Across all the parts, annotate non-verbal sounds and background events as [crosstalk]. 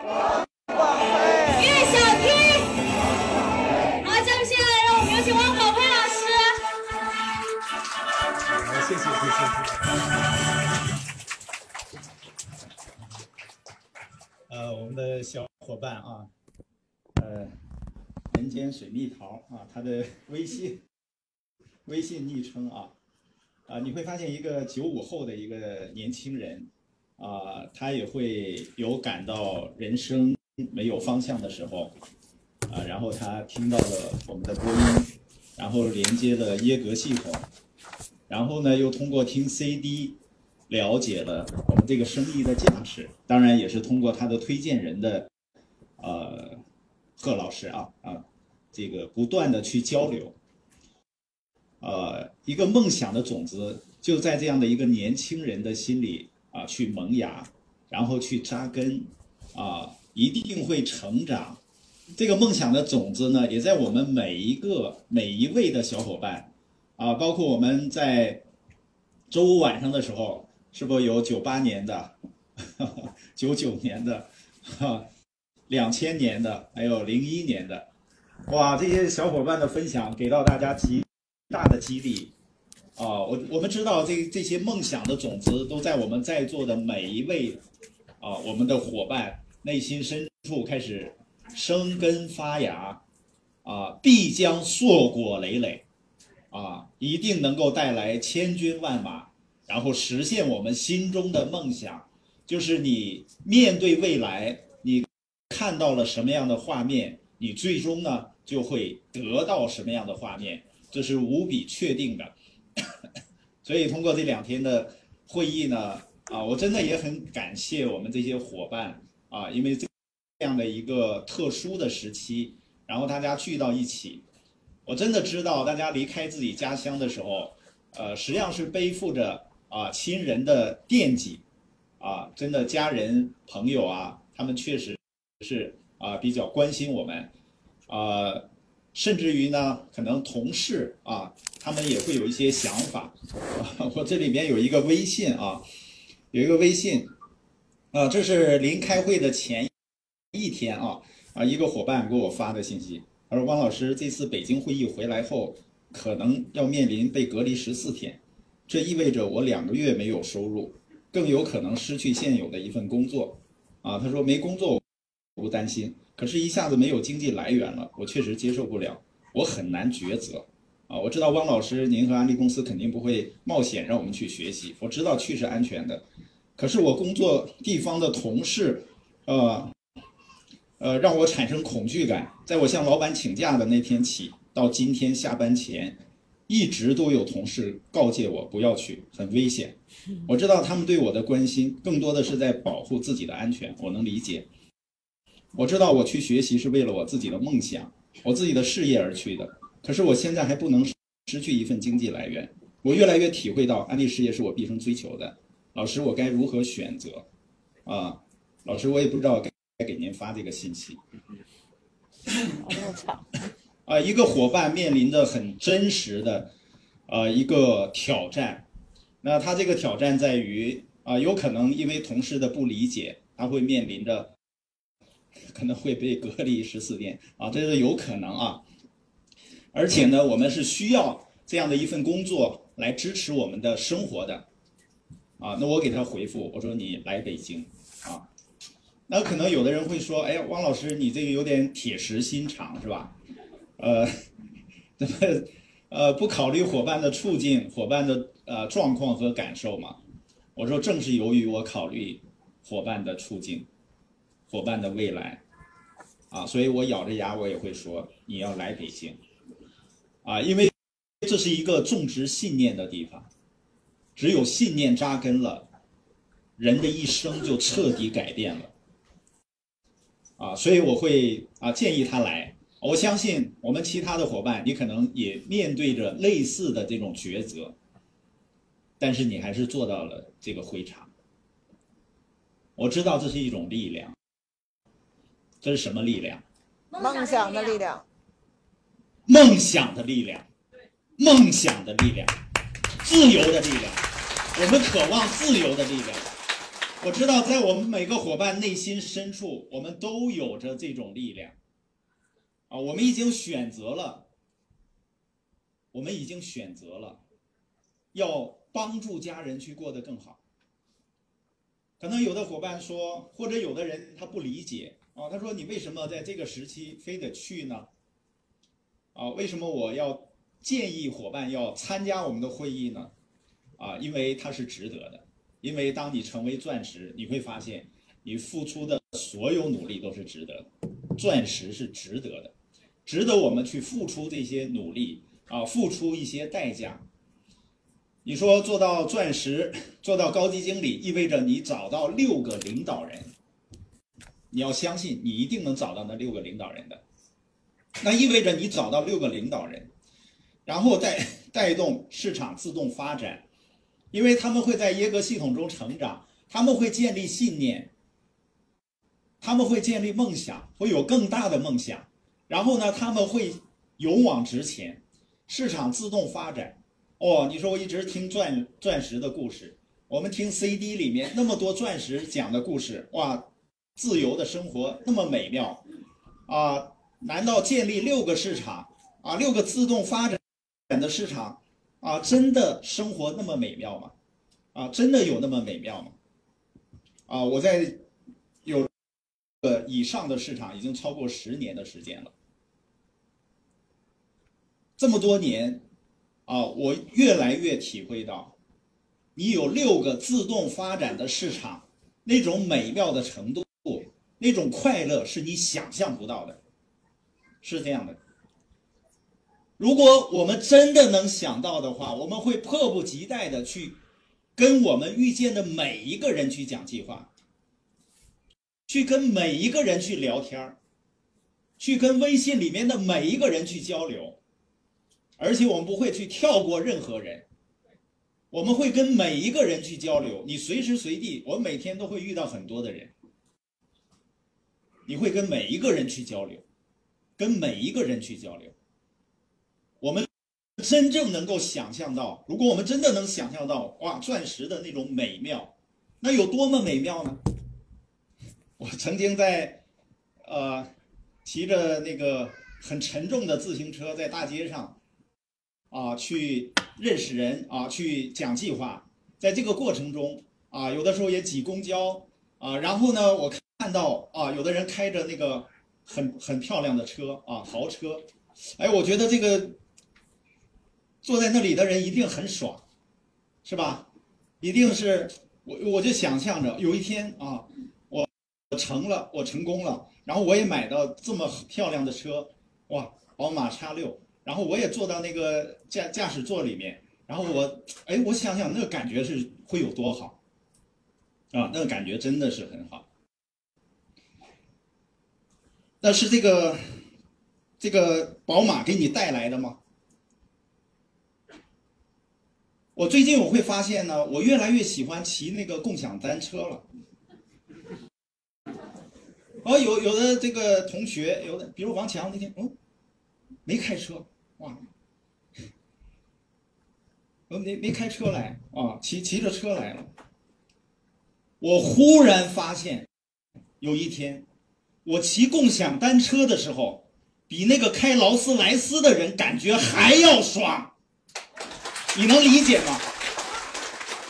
岳小 T，好，那么现在让我们有请王宝辉老师。谢谢，谢谢。呃，我们的小伙伴啊，呃，人间水蜜桃啊，他的微信微信昵称啊，啊，你会发现一个九五后的一个年轻人啊，他也会有感到人生没有方向的时候啊，然后他听到了我们的播音，然后连接了耶格系统，然后呢又通过听 CD 了解了我们这个生意的价值，当然也是通过他的推荐人的呃贺老师啊啊，这个不断的去交流。呃，一个梦想的种子就在这样的一个年轻人的心里啊，去萌芽，然后去扎根，啊，一定会成长。这个梦想的种子呢，也在我们每一个每一位的小伙伴，啊，包括我们在周五晚上的时候，是不是有九八年的、九九年的、哈两千年的，还有零一年的？哇，这些小伙伴的分享给到大家极大的激励啊！我我们知道这这些梦想的种子都在我们在座的每一位啊，我们的伙伴内心深处开始生根发芽啊，必将硕果累累啊，一定能够带来千军万马，然后实现我们心中的梦想。就是你面对未来，你看到了什么样的画面，你最终呢就会得到什么样的画面。这是无比确定的，所以通过这两天的会议呢，啊，我真的也很感谢我们这些伙伴啊，因为这样的一个特殊的时期，然后大家聚到一起，我真的知道大家离开自己家乡的时候，呃，实际上是背负着啊亲人的惦记，啊，真的家人朋友啊，他们确实是啊比较关心我们，啊。甚至于呢，可能同事啊，他们也会有一些想法。[laughs] 我这里面有一个微信啊，有一个微信，啊，这是临开会的前一天啊，啊，一个伙伴给我发的信息，他说：“汪老师，这次北京会议回来后，可能要面临被隔离十四天，这意味着我两个月没有收入，更有可能失去现有的一份工作。”啊，他说没工作我不担心。可是，一下子没有经济来源了，我确实接受不了，我很难抉择，啊，我知道汪老师您和安利公司肯定不会冒险让我们去学习，我知道去是安全的，可是我工作地方的同事，呃，呃，让我产生恐惧感，在我向老板请假的那天起，到今天下班前，一直都有同事告诫我不要去，很危险，我知道他们对我的关心更多的是在保护自己的安全，我能理解。我知道我去学习是为了我自己的梦想，我自己的事业而去的。可是我现在还不能失去一份经济来源。我越来越体会到安利事业是我毕生追求的。老师，我该如何选择？啊，老师，我也不知道该该给您发这个信息。啊，一个伙伴面临着很真实的，呃，一个挑战。那他这个挑战在于啊，有可能因为同事的不理解，他会面临着。可能会被隔离十四天啊，这是有可能啊。而且呢，我们是需要这样的一份工作来支持我们的生活的啊。那我给他回复，我说你来北京啊。那可能有的人会说，哎呀，汪老师，你这个有点铁石心肠是吧？呃，[laughs] 怎么呃不考虑伙伴的处境、伙伴的呃状况和感受嘛？我说，正是由于我考虑伙伴的处境。伙伴的未来，啊，所以我咬着牙我也会说你要来北京，啊，因为这是一个种植信念的地方，只有信念扎根了，人的一生就彻底改变了，啊，所以我会啊建议他来，我相信我们其他的伙伴，你可能也面对着类似的这种抉择，但是你还是做到了这个会场，我知道这是一种力量。这是什么力量？梦想的力量。梦想的力量，梦想的力量，自由的力量。我们渴望自由的力量。我知道，在我们每个伙伴内心深处，我们都有着这种力量。啊，我们已经选择了，我们已经选择了，要帮助家人去过得更好。可能有的伙伴说，或者有的人他不理解啊，他说你为什么在这个时期非得去呢？啊，为什么我要建议伙伴要参加我们的会议呢？啊，因为它是值得的。因为当你成为钻石，你会发现你付出的所有努力都是值得的。钻石是值得的，值得我们去付出这些努力啊，付出一些代价。你说做到钻石，做到高级经理，意味着你找到六个领导人。你要相信，你一定能找到那六个领导人的。那意味着你找到六个领导人，然后再 [laughs] 带动市场自动发展。因为他们会在耶格系统中成长，他们会建立信念，他们会建立梦想，会有更大的梦想。然后呢，他们会勇往直前，市场自动发展。哦，你说我一直听钻钻石的故事，我们听 CD 里面那么多钻石讲的故事，哇，自由的生活那么美妙啊！难道建立六个市场啊，六个自动发展的市场？啊，真的生活那么美妙吗？啊，真的有那么美妙吗？啊，我在有呃以上的市场已经超过十年的时间了，这么多年，啊，我越来越体会到，你有六个自动发展的市场，那种美妙的程度，那种快乐是你想象不到的，是这样的。如果我们真的能想到的话，我们会迫不及待的去跟我们遇见的每一个人去讲计划，去跟每一个人去聊天儿去跟微信里面的每一个人去交流，而且我们不会去跳过任何人，我们会跟每一个人去交流。你随时随地，我每天都会遇到很多的人，你会跟每一个人去交流，跟每一个人去交流。我们真正能够想象到，如果我们真的能想象到，哇，钻石的那种美妙，那有多么美妙呢？我曾经在，呃，骑着那个很沉重的自行车在大街上，啊，去认识人啊，去讲计划，在这个过程中啊，有的时候也挤公交啊，然后呢，我看到啊，有的人开着那个很很漂亮的车啊，豪车，哎，我觉得这个。坐在那里的人一定很爽，是吧？一定是我，我就想象着有一天啊，我我成了，我成功了，然后我也买到这么漂亮的车，哇，宝马叉六，然后我也坐到那个驾驾驶座里面，然后我，哎，我想想那个感觉是会有多好，啊，那个感觉真的是很好。那是这个这个宝马给你带来的吗？我最近我会发现呢，我越来越喜欢骑那个共享单车了。哦，有有的这个同学，有的比如王强那天，嗯，没开车，哇，呃，没没开车来啊，骑骑着车来了。我忽然发现，有一天，我骑共享单车的时候，比那个开劳斯莱斯的人感觉还要爽。你能理解吗？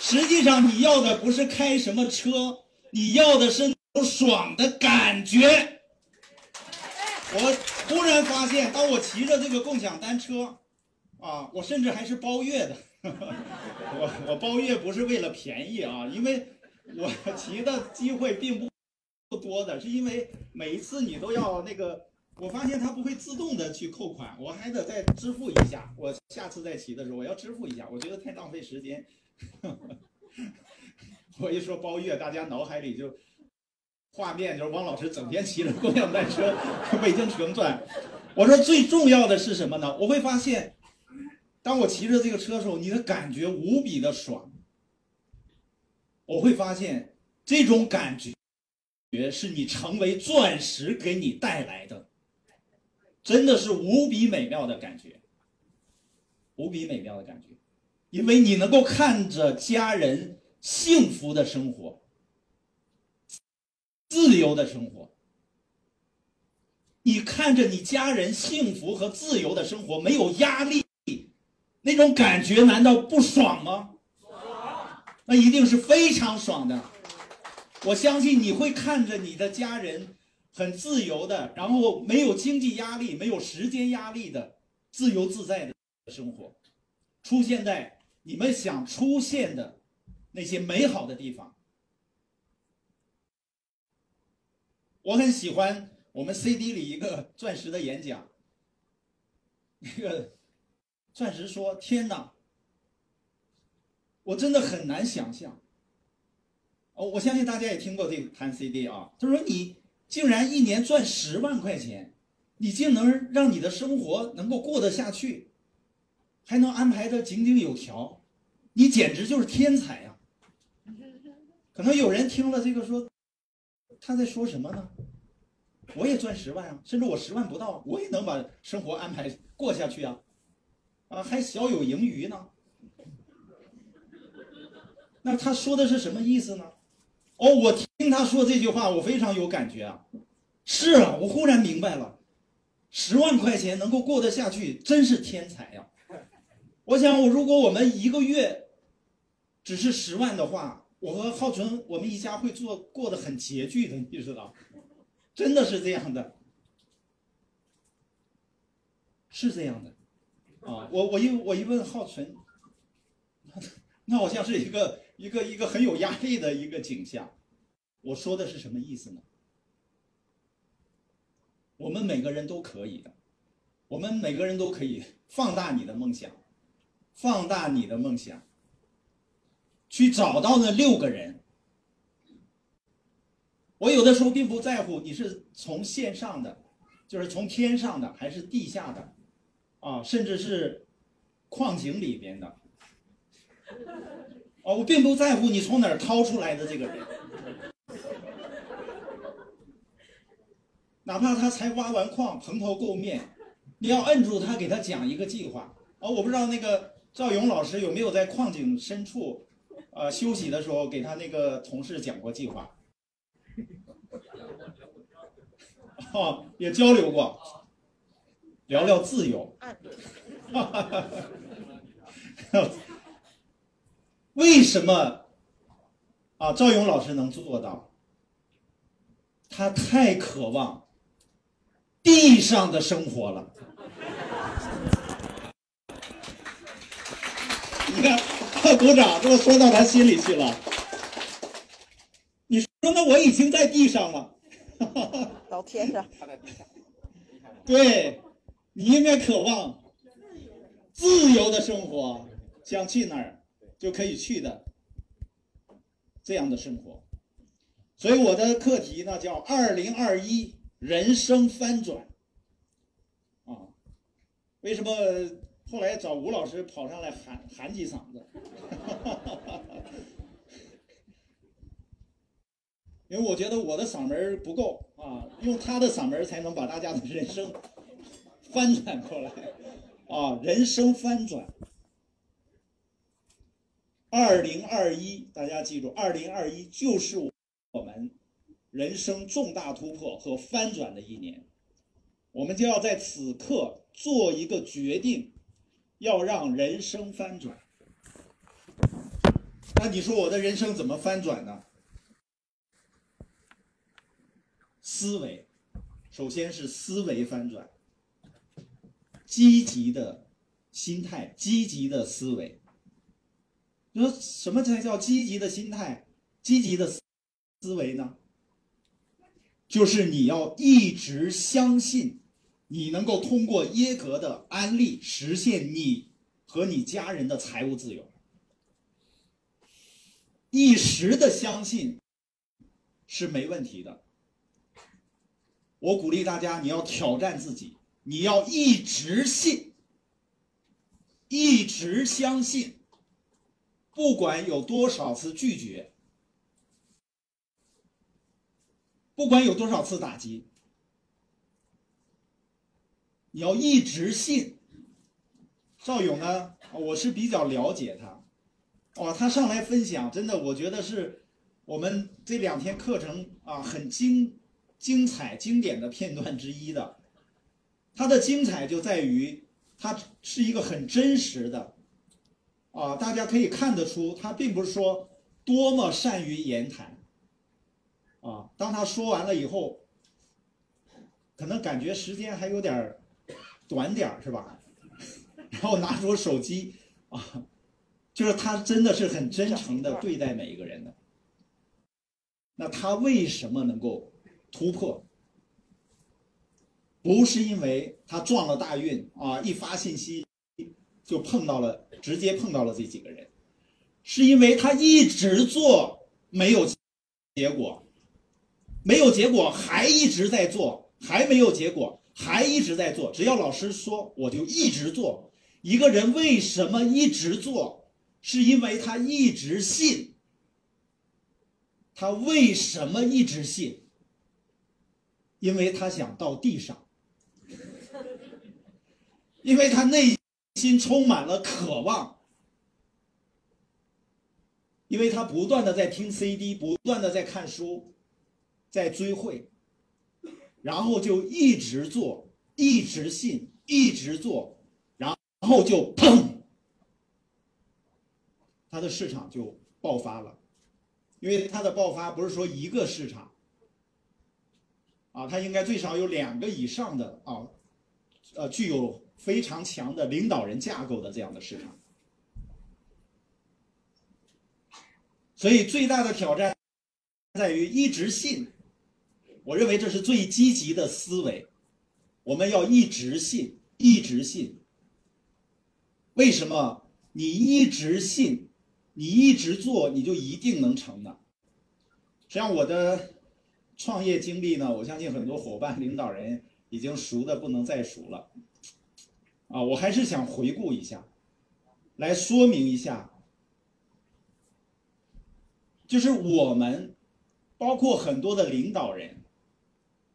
实际上你要的不是开什么车，你要的是爽的感觉。我突然发现，当我骑着这个共享单车，啊，我甚至还是包月的。[laughs] 我我包月不是为了便宜啊，因为我骑的机会并不不多的，是因为每一次你都要那个。我发现它不会自动的去扣款，我还得再支付一下。我下次再骑的时候，我要支付一下，我觉得太浪费时间。[laughs] 我一说包月，大家脑海里就画面就是王老师整天骑着共享单车北京城转。我说最重要的是什么呢？我会发现，当我骑着这个车的时候，你的感觉无比的爽。我会发现这种感觉，觉是你成为钻石给你带来的。真的是无比美妙的感觉，无比美妙的感觉，因为你能够看着家人幸福的生活，自由的生活。你看着你家人幸福和自由的生活，没有压力，那种感觉难道不爽吗？爽那一定是非常爽的。我相信你会看着你的家人很自由的，然后没有经济压力、没有时间压力的自由自在的生活，出现在你们想出现的那些美好的地方。我很喜欢我们 CD 里一个钻石的演讲，那个钻石说：“天哪！”我真的很难想象。哦，我相信大家也听过这个谈 CD 啊。他说：“你竟然一年赚十万块钱，你竟能让你的生活能够过得下去，还能安排的井井有条，你简直就是天才呀！[laughs] ”可能有人听了这个说：“他在说什么呢？我也赚十万啊，甚至我十万不到，我也能把生活安排过下去啊，啊，还小有盈余呢。”那他说的是什么意思呢？哦，我听他说这句话，我非常有感觉啊。是啊，我忽然明白了，十万块钱能够过得下去，真是天才呀！我想，我如果我们一个月只是十万的话，我和浩存我们一家会做过得很拮据的，你知道？真的是这样的，是这样的啊！我我一我一问浩存，[laughs] 那好像是一个。一个一个很有压力的一个景象，我说的是什么意思呢？我们每个人都可以的，我们每个人都可以放大你的梦想，放大你的梦想，去找到那六个人。我有的时候并不在乎你是从线上的，就是从天上的还是地下的，啊，甚至是矿井里边的。哦，我并不在乎你从哪儿掏出来的这个人，哪怕他才挖完矿，蓬头垢面，你要摁住他，给他讲一个计划。哦，我不知道那个赵勇老师有没有在矿井深处，呃，休息的时候给他那个同事讲过计划。哦，也交流过，聊聊自由。[laughs] 为什么啊？赵勇老师能做到？他太渴望地上的生活了。[laughs] 你看，鼓掌，这说到他心里去了。你说，那我已经在地上了。[laughs] 到天上。对，你应该渴望自由的生活，想去哪儿？就可以去的这样的生活，所以我的课题呢叫“二零二一人生翻转”。啊，为什么后来找吴老师跑上来喊喊几嗓子？[laughs] 因为我觉得我的嗓门不够啊，用他的嗓门才能把大家的人生翻转过来啊，人生翻转。二零二一，大家记住，二零二一就是我们人生重大突破和翻转的一年。我们就要在此刻做一个决定，要让人生翻转。那你说我的人生怎么翻转呢？思维，首先是思维翻转，积极的心态，积极的思维。你说什么才叫积极的心态、积极的思维呢？就是你要一直相信，你能够通过耶格的安利实现你和你家人的财务自由。一时的相信是没问题的。我鼓励大家，你要挑战自己，你要一直信，一直相信。不管有多少次拒绝，不管有多少次打击，你要一直信。赵勇呢？我是比较了解他，哇，他上来分享，真的，我觉得是，我们这两天课程啊很精精彩经典的片段之一的。他的精彩就在于他是一个很真实的啊，大家可以看得出，他并不是说多么善于言谈啊。当他说完了以后，可能感觉时间还有点儿短点儿，是吧？[laughs] 然后拿出手机啊，就是他真的是很真诚的对待每一个人的。那他为什么能够突破？不是因为他撞了大运啊，一发信息就碰到了，直接碰到了这几个人，是因为他一直做没有结果，没有结果还一直在做，还没有结果还一直在做。只要老师说，我就一直做。一个人为什么一直做？是因为他一直信。他为什么一直信？因为他想到地上。因为他内心充满了渴望，因为他不断的在听 CD，不断的在看书，在追会，然后就一直做，一直信，一直做，然后就砰，他的市场就爆发了，因为他的爆发不是说一个市场，啊，他应该最少有两个以上的啊，呃，具有。非常强的领导人架构的这样的市场，所以最大的挑战在于一直信。我认为这是最积极的思维，我们要一直信，一直信。为什么？你一直信，你一直做，你就一定能成呢？实际上，我的创业经历呢，我相信很多伙伴、领导人已经熟的不能再熟了。啊，我还是想回顾一下，来说明一下，就是我们，包括很多的领导人，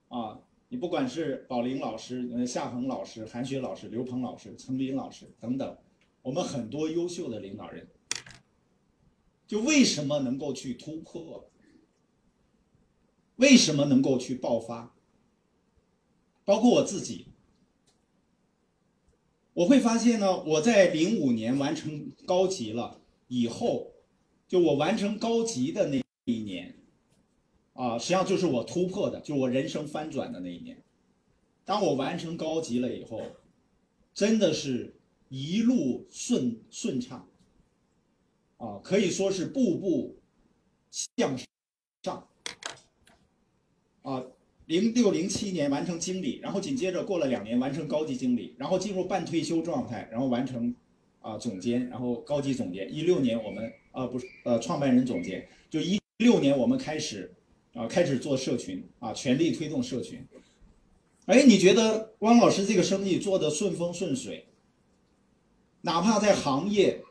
啊，你不管是宝林老师、夏恒老师、韩雪老师、刘鹏老师、陈斌老师等等，我们很多优秀的领导人，就为什么能够去突破？为什么能够去爆发？包括我自己。我会发现呢，我在零五年完成高级了以后，就我完成高级的那一年，啊，实际上就是我突破的，就我人生翻转的那一年。当我完成高级了以后，真的是一路顺顺畅，啊，可以说是步步向上，啊。零六零七年完成经理，然后紧接着过了两年完成高级经理，然后进入半退休状态，然后完成啊总监，然后高级总监。一六年我们啊不是呃创办人总监，就一六年我们开始啊开始做社群啊全力推动社群。哎，你觉得汪老师这个生意做得顺风顺水？哪怕在行业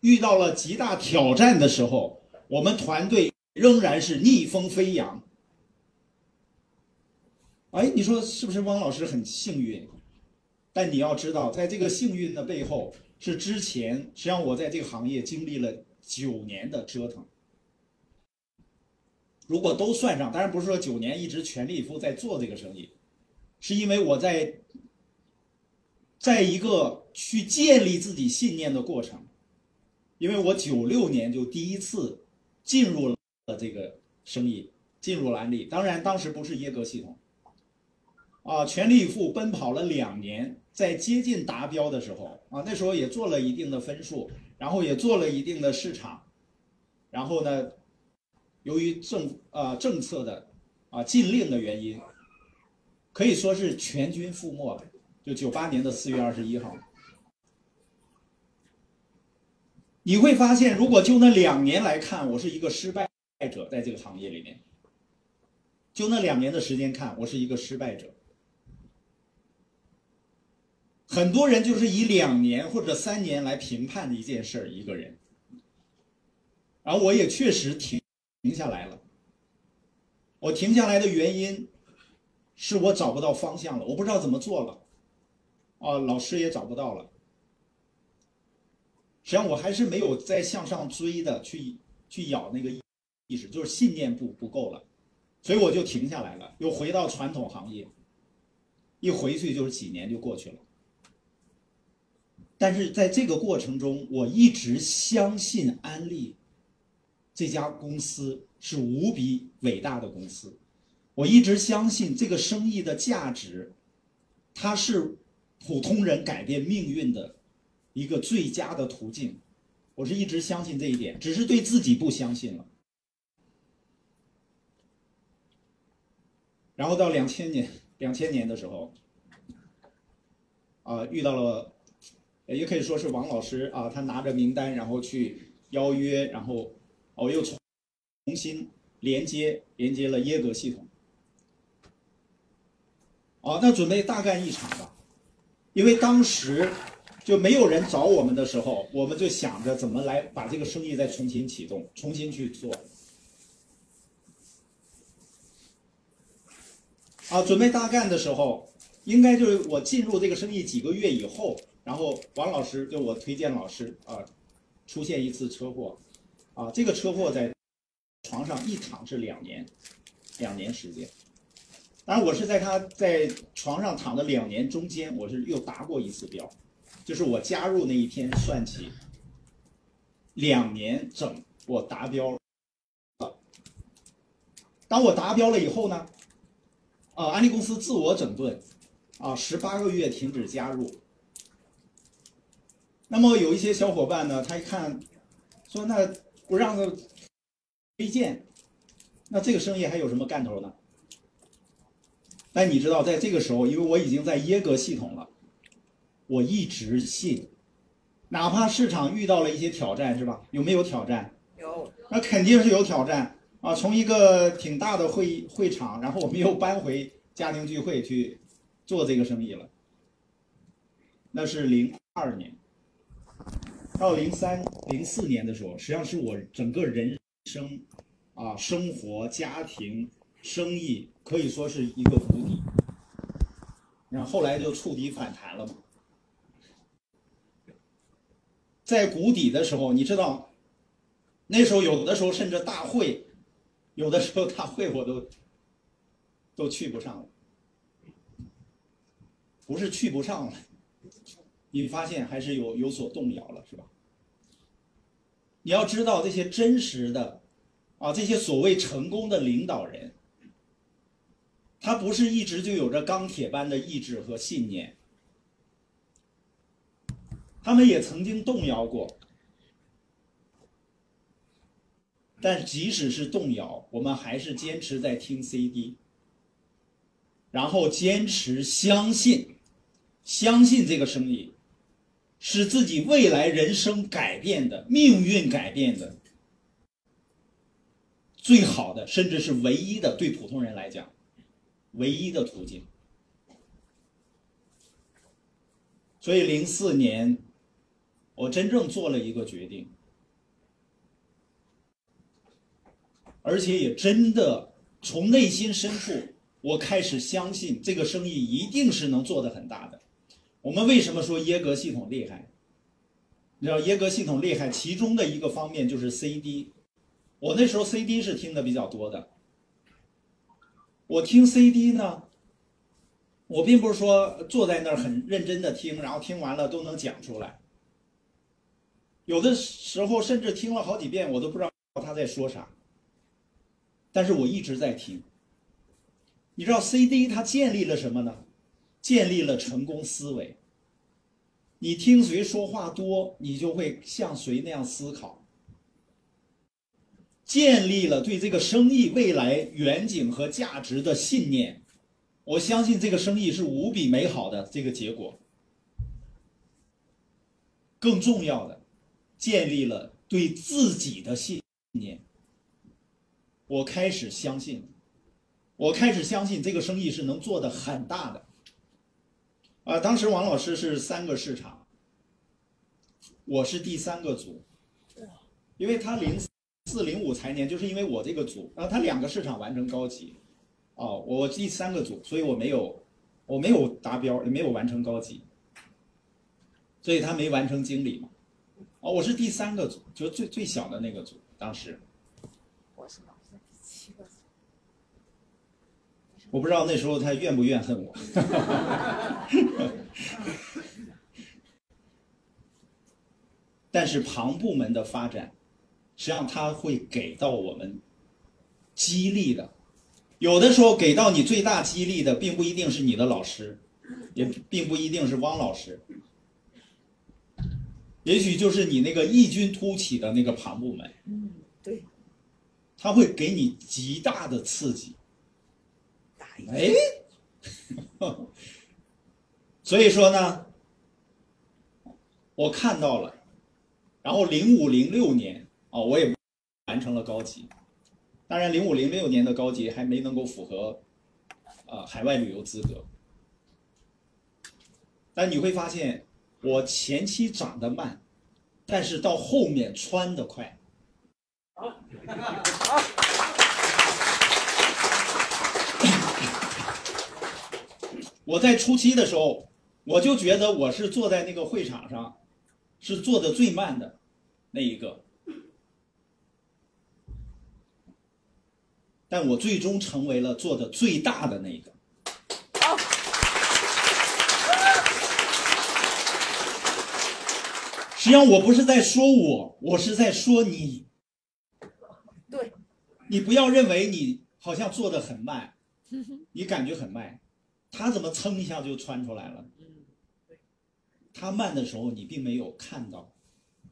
遇到了极大挑战的时候，我们团队仍然是逆风飞扬。哎，你说是不是汪老师很幸运？但你要知道，在这个幸运的背后，是之前实际上我在这个行业经历了九年的折腾。如果都算上，当然不是说九年一直全力以赴在做这个生意，是因为我在在一个去建立自己信念的过程。因为我九六年就第一次进入了这个生意，进入了安利。当然，当时不是耶格系统。啊，全力以赴奔跑了两年，在接近达标的时候啊，那时候也做了一定的分数，然后也做了一定的市场，然后呢，由于政啊政策的啊禁令的原因，可以说是全军覆没了。就九八年的四月二十一号，你会发现，如果就那两年来看，我是一个失败者，在这个行业里面，就那两年的时间看，我是一个失败者。很多人就是以两年或者三年来评判的一件事儿，一个人。而我也确实停停下来了。我停下来的原因，是我找不到方向了，我不知道怎么做了。啊，老师也找不到了。实际上我还是没有再向上追的，去去咬那个意识，就是信念不不够了，所以我就停下来了，又回到传统行业，一回去就是几年就过去了。但是在这个过程中，我一直相信安利这家公司是无比伟大的公司，我一直相信这个生意的价值，它是普通人改变命运的一个最佳的途径。我是一直相信这一点，只是对自己不相信了。然后到两千年，两千年的时候，啊，遇到了，也可以说是王老师啊，他拿着名单，然后去邀约，然后我又重重新连接连接了耶格系统。啊，那准备大干一场吧，因为当时。就没有人找我们的时候，我们就想着怎么来把这个生意再重新启动，重新去做。啊，准备大干的时候，应该就是我进入这个生意几个月以后，然后王老师就我推荐老师啊，出现一次车祸，啊，这个车祸在床上一躺是两年，两年时间。当然，我是在他在床上躺的两年中间，我是又达过一次标。就是我加入那一天算起，两年整我达标了。当我达标了以后呢，啊，安利公司自我整顿，啊，十八个月停止加入。那么有一些小伙伴呢，他一看，说那不让他推荐，那这个生意还有什么干头呢？但你知道，在这个时候，因为我已经在耶格系统了。我一直信，哪怕市场遇到了一些挑战，是吧？有没有挑战？有。那肯定是有挑战啊！从一个挺大的会议会场，然后我们又搬回家庭聚会去做这个生意了。那是零二年，到零三、零四年的时候，实际上是我整个人生啊，生活、家庭、生意可以说是一个谷底。然后后来就触底反弹了嘛。在谷底的时候，你知道，那时候有的时候甚至大会，有的时候大会我都都去不上了，不是去不上了，你发现还是有有所动摇了，是吧？你要知道这些真实的，啊，这些所谓成功的领导人，他不是一直就有着钢铁般的意志和信念。他们也曾经动摇过，但即使是动摇，我们还是坚持在听 CD，然后坚持相信，相信这个生意，使自己未来人生改变的命运改变的最好的，甚至是唯一的，对普通人来讲，唯一的途径。所以零四年。我真正做了一个决定，而且也真的从内心深处，我开始相信这个生意一定是能做得很大的。我们为什么说耶格系统厉害？你知道耶格系统厉害，其中的一个方面就是 CD。我那时候 CD 是听的比较多的。我听 CD 呢，我并不是说坐在那儿很认真的听，然后听完了都能讲出来。有的时候甚至听了好几遍，我都不知道他在说啥。但是我一直在听。你知道 CD 它建立了什么呢？建立了成功思维。你听谁说话多，你就会像谁那样思考。建立了对这个生意未来远景和价值的信念，我相信这个生意是无比美好的这个结果。更重要的。建立了对自己的信念，我开始相信，我开始相信这个生意是能做的很大的。啊，当时王老师是三个市场，我是第三个组，因为他零四零五财年，就是因为我这个组，然后他两个市场完成高级，哦，我第三个组，所以我没有，我没有达标，也没有完成高级，所以他没完成经理嘛。哦，我是第三个组，就最最小的那个组。当时，我是我不知道那时候他怨不怨恨我。[laughs] 但是旁部门的发展，实际上它会给到我们激励的。有的时候给到你最大激励的，并不一定是你的老师，也并不一定是汪老师，也许就是你那个异军突起的那个旁部门。嗯，对，他会给你极大的刺激。哎，[laughs] 所以说呢，我看到了，然后零五零六年啊、我也完成了高级。当然，零五零六年的高级还没能够符合啊、海外旅游资格。但你会发现，我前期长得慢，但是到后面穿得快。[laughs] 我在初期的时候，我就觉得我是坐在那个会场上，是坐的最慢的那一个。但我最终成为了做的最大的那一个。实际上，我不是在说我，我是在说你。对，你不要认为你好像做的很慢，[laughs] 你感觉很慢，他怎么蹭一下就穿出来了？他慢的时候，你并没有看到，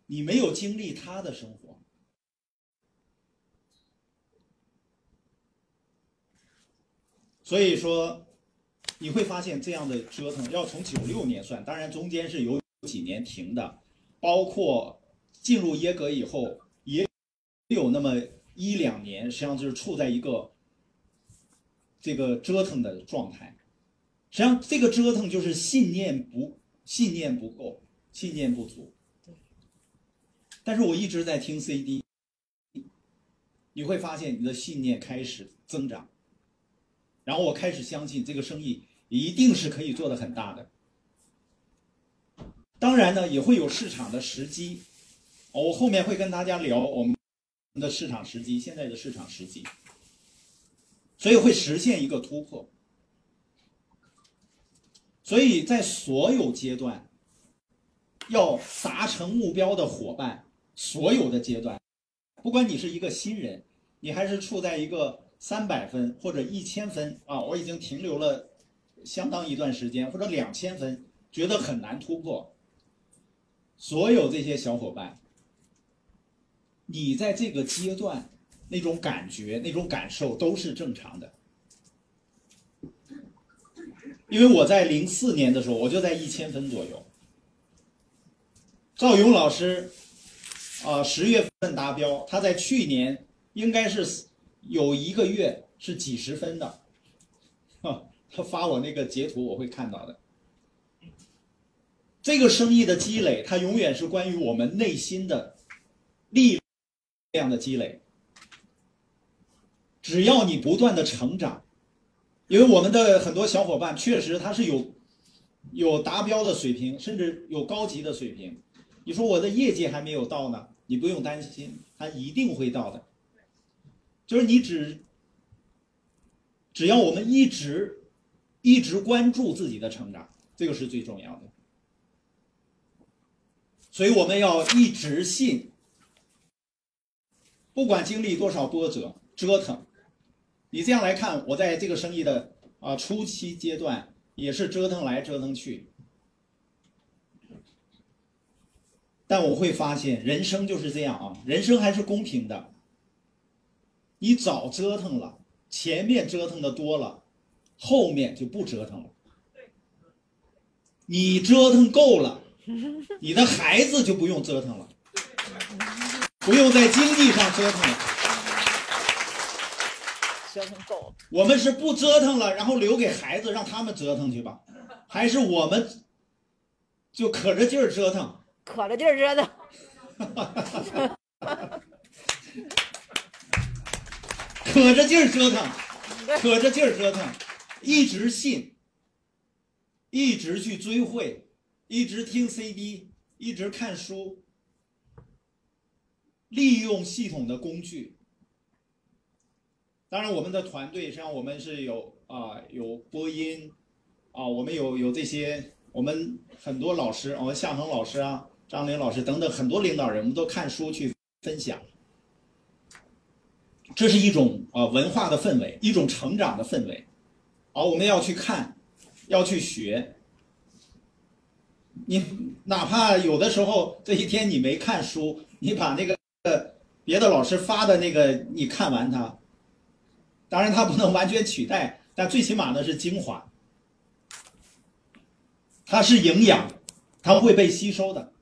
你没有经历他的生活。所以说，你会发现这样的折腾要从九六年算，当然中间是有几年停的，包括进入耶格以后也有那么一两年，实际上就是处在一个这个折腾的状态。实际上，这个折腾就是信念不信念不够，信念不足。但是我一直在听 CD，你会发现你的信念开始增长。然后我开始相信这个生意一定是可以做得很大的。当然呢，也会有市场的时机，哦我后面会跟大家聊我们的市场时机，现在的市场时机，所以会实现一个突破。所以在所有阶段，要达成目标的伙伴，所有的阶段，不管你是一个新人，你还是处在一个三百分或者一千分啊，我已经停留了相当一段时间，或者两千分，觉得很难突破。所有这些小伙伴，你在这个阶段那种感觉、那种感受都是正常的。因为我在零四年的时候，我就在一千分左右。赵勇老师，啊、十月份达标，他在去年应该是有一个月是几十分的，他发我那个截图，我会看到的。这个生意的积累，它永远是关于我们内心的力量的积累。只要你不断的成长，因为我们的很多小伙伴确实他是有有达标的水平，甚至有高级的水平。你说我的业绩还没有到呢，你不用担心，他一定会到的。就是你只只要我们一直一直关注自己的成长，这个是最重要的。所以我们要一直信，不管经历多少波折折腾，你这样来看，我在这个生意的啊初期阶段也是折腾来折腾去，但我会发现人生就是这样啊，人生还是公平的。你早折腾了，前面折腾的多了，后面就不折腾了。你折腾够了，你的孩子就不用折腾了，不用在经济上折腾了。折腾够了，我们是不折腾了，然后留给孩子让他们折腾去吧，还是我们就可着劲儿折腾？可着劲儿折腾。[laughs] 可着劲儿折腾，可着劲儿折腾，一直信，一直去追会，一直听 CD，一直看书，利用系统的工具。当然，我们的团队实际上我们是有啊，有播音，啊，我们有有这些，我们很多老师，我们向恒老师啊，张玲老师等等很多领导人，我们都看书去分享。这是一种啊文化的氛围，一种成长的氛围。啊，我们要去看，要去学。你哪怕有的时候这一天你没看书，你把那个别的老师发的那个你看完它，当然它不能完全取代，但最起码呢是精华，它是营养，它会被吸收的。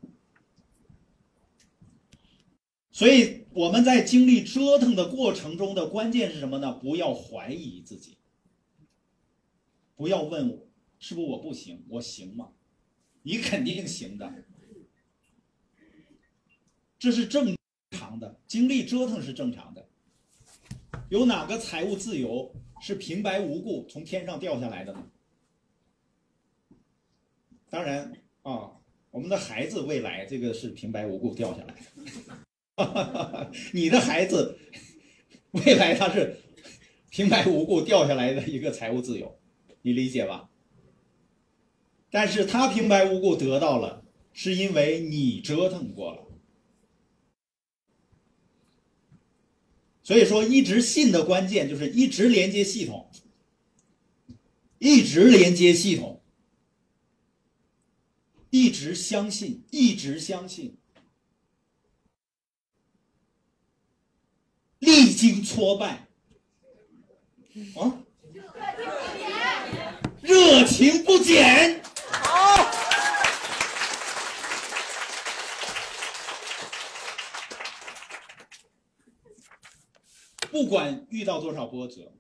所以我们在经历折腾的过程中的关键是什么呢？不要怀疑自己，不要问我是不是我不行，我行吗？你肯定行的，这是正常的，经历折腾是正常的。有哪个财务自由是平白无故从天上掉下来的呢？当然啊，我们的孩子未来这个是平白无故掉下来的，[laughs] 你的孩子 [laughs] 未来他是平白无故掉下来的一个财务自由，你理解吧？但是他平白无故得到了，是因为你折腾过了。所以说，一直信的关键就是一直连接系统，一直连接系统，一直相信，一直相信，历经挫败，啊，热情不减。不管遇到多少波折，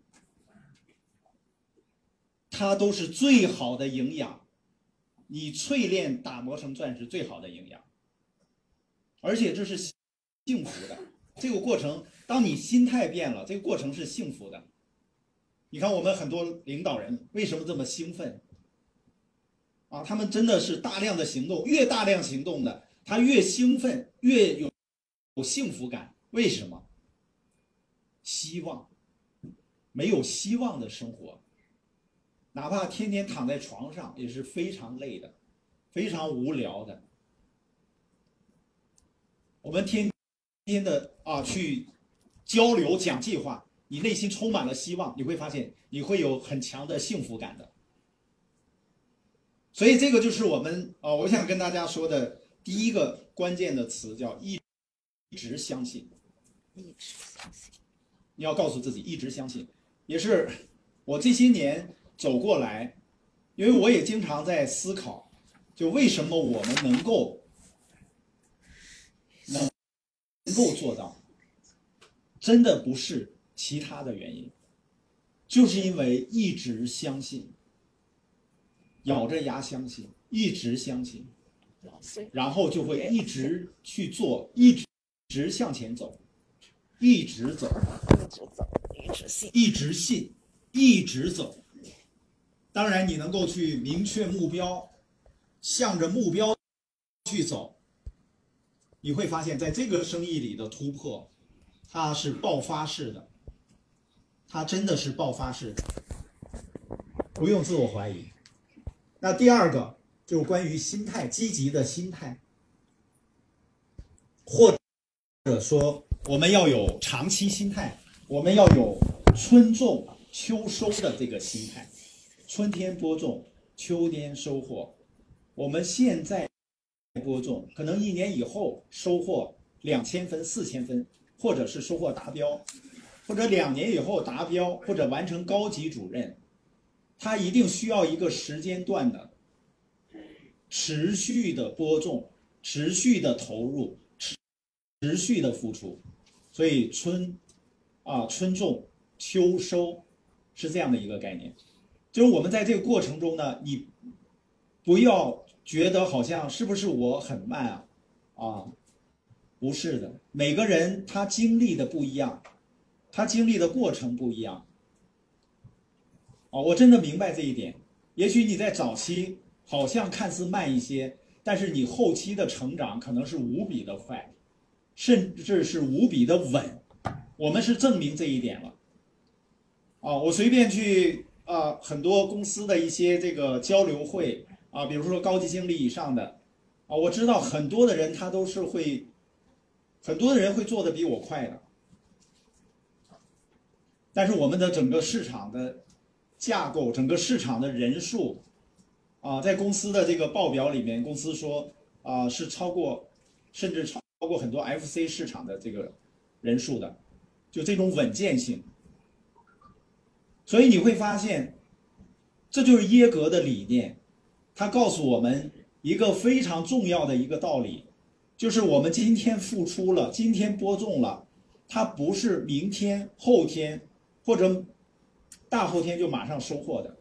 它都是最好的营养。你淬炼打磨成钻石最好的营养，而且这是幸福的。这个过程，当你心态变了，这个过程是幸福的。你看，我们很多领导人为什么这么兴奋？啊，他们真的是大量的行动，越大量行动的，他越兴奋，越有有幸福感。为什么？希望，没有希望的生活，哪怕天天躺在床上也是非常累的，非常无聊的。我们天天的啊去交流讲计划，你内心充满了希望，你会发现你会有很强的幸福感的。所以这个就是我们啊，我想跟大家说的第一个关键的词叫一直相信，一直相信。你要告诉自己一直相信，也是我这些年走过来，因为我也经常在思考，就为什么我们能够能能够做到，真的不是其他的原因，就是因为一直相信，咬着牙相信，一直相信，然后就会一直去做，一直向前走。一直走，一直走，一直信，一直信，一直走。当然，你能够去明确目标，向着目标去走，你会发现在这个生意里的突破，它是爆发式的，它真的是爆发式的，不用自我怀疑。那第二个就是关于心态，积极的心态，或者说。我们要有长期心态，我们要有春种秋收的这个心态，春天播种，秋天收获。我们现在播种，可能一年以后收获两千分、四千分，或者是收获达标，或者两年以后达标，或者完成高级主任，他一定需要一个时间段的持续的播种、持续的投入、持续的付出。所以春，啊，春种秋收，是这样的一个概念。就是我们在这个过程中呢，你不要觉得好像是不是我很慢啊？啊，不是的，每个人他经历的不一样，他经历的过程不一样。啊，我真的明白这一点。也许你在早期好像看似慢一些，但是你后期的成长可能是无比的快。甚至是无比的稳，我们是证明这一点了。啊，我随便去啊、很多公司的一些这个交流会啊，比如说高级经理以上的。啊，我知道很多的人他都是会，很多的人会做的比我快的，但是我们的整个市场的架构，整个市场的人数啊，在公司的这个报表里面，公司说啊是超过，甚至超过很多 FC 市场的这个人数的，就这种稳健性。所以你会发现，这就是耶格的理念，他告诉我们一个非常重要的一个道理，就是我们今天付出了，今天播种了，它不是明天、后天或者大后天就马上收获的。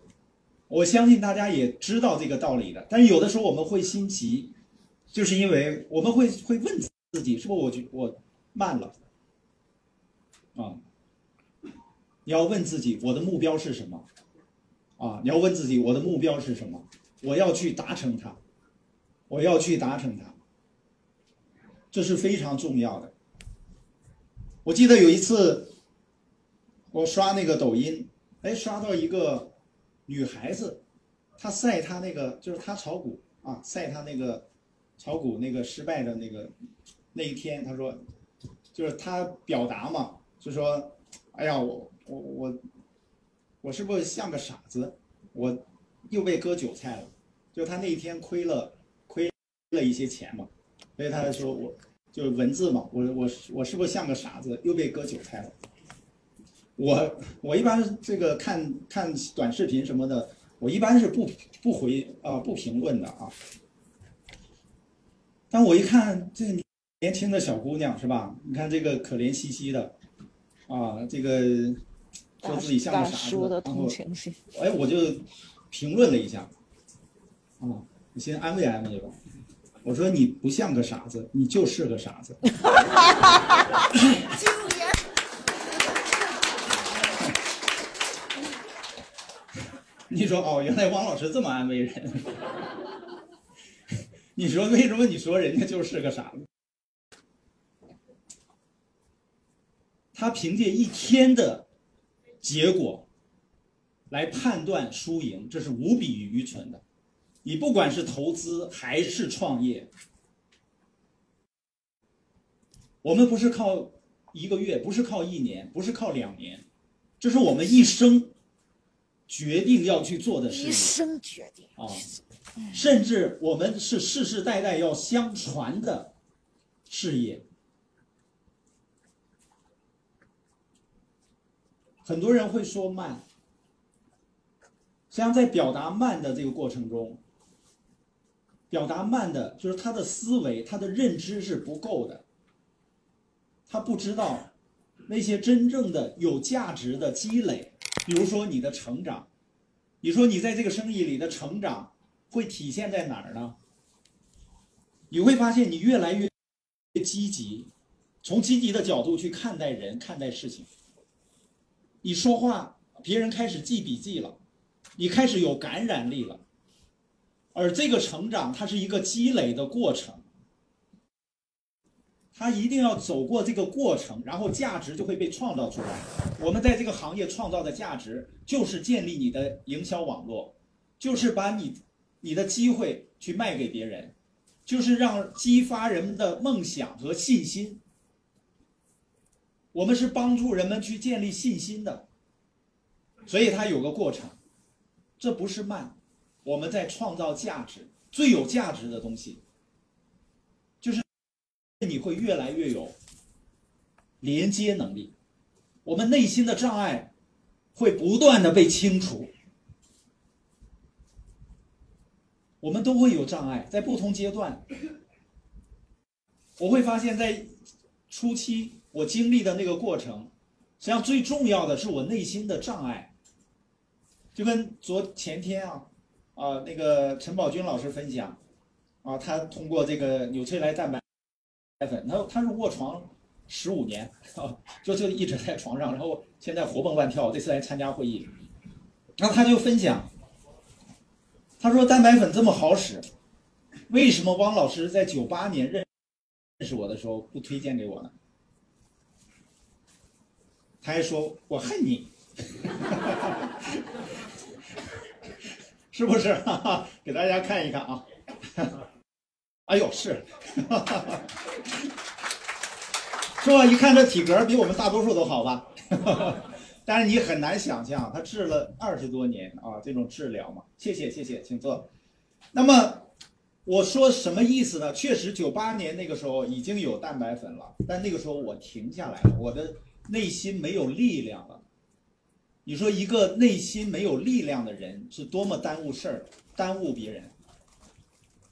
我相信大家也知道这个道理的，但是有的时候我们会心急，就是因为我们会会问自己，是不是我觉我慢了啊？你要问自己，我的目标是什么？啊，你要问自己，我的目标是什么？我要去达成它，我要去达成它，这是非常重要的。我记得有一次，我刷那个抖音，哎，刷到一个女孩子，她晒她那个，就是她炒股啊，晒她那个炒股那个失败的那个那一天，他说，就是他表达嘛，就说，哎呀，我我我我是不是像个傻子？我又被割韭菜了。就他那一天亏了亏了一些钱嘛，所以他就说我就是文字嘛，我我我是不是像个傻子又被割韭菜了？我我一般这个看看短视频什么的，我一般是不不回啊、不评论的啊。但我一看这个年轻的小姑娘是吧？你看这个可怜兮兮的啊，这个说自己像个傻子，叔的然后同情心，哎，我就评论了一下，啊，你先安慰安慰吧。我说你不像个傻子，你就是个傻子。你说哦，原来汪老师这么安慰人。[laughs] 你说为什么你说人家就是个傻子？他凭借一天的结果来判断输赢，这是无比愚蠢的。你不管是投资还是创业，我们不是靠一个月，不是靠一年，不是靠两年，这是我们一生决定要去做的事一生决定啊，甚至我们是世世代代要相传的事业。很多人会说慢，实际上在表达慢的这个过程中，表达慢的就是他的思维、他的认知是不够的，他不知道那些真正的有价值的积累，比如说你的成长，你说你在这个生意里的成长会体现在哪儿呢？你会发现你越来越积极，从积极的角度去看待人、看待事情。你说话，别人开始记笔记了，你开始有感染力了。而这个成长，它是一个积累的过程，它一定要走过这个过程，然后价值就会被创造出来。我们在这个行业创造的价值，就是建立你的营销网络，就是把你你的机会去卖给别人，就是让激发人们的梦想和信心。我们是帮助人们去建立信心的，所以它有个过程，这不是慢，我们在创造价值，最有价值的东西，就是你会越来越有连接能力，我们内心的障碍会不断的被清除，我们都会有障碍，在不同阶段，我会发现，在初期我经历的那个过程，实际上最重要的是我内心的障碍，就跟昨前天啊，啊那个陈宝军老师分享，啊他通过这个纽崔莱蛋白粉，他他是卧床十五年啊，就就一直在床上，然后现在活蹦乱跳，这次来参加会议，然后他就分享，他说蛋白粉这么好使，为什么汪老师在九八年认认识我的时候不推荐给我呢？他还说我恨你。是不是？哈哈，给大家看一看啊。哎呦，是，是吧？一看这体格比我们大多数都好吧？[laughs] 但是你很难想象，他治了二十多年啊，这种治疗嘛。谢谢，谢谢，请坐。那么我说什么意思呢？确实，九八年那个时候已经有蛋白粉了，但那个时候我停下来了，我的内心没有力量了。你说一个内心没有力量的人是多么耽误事儿，耽误别人。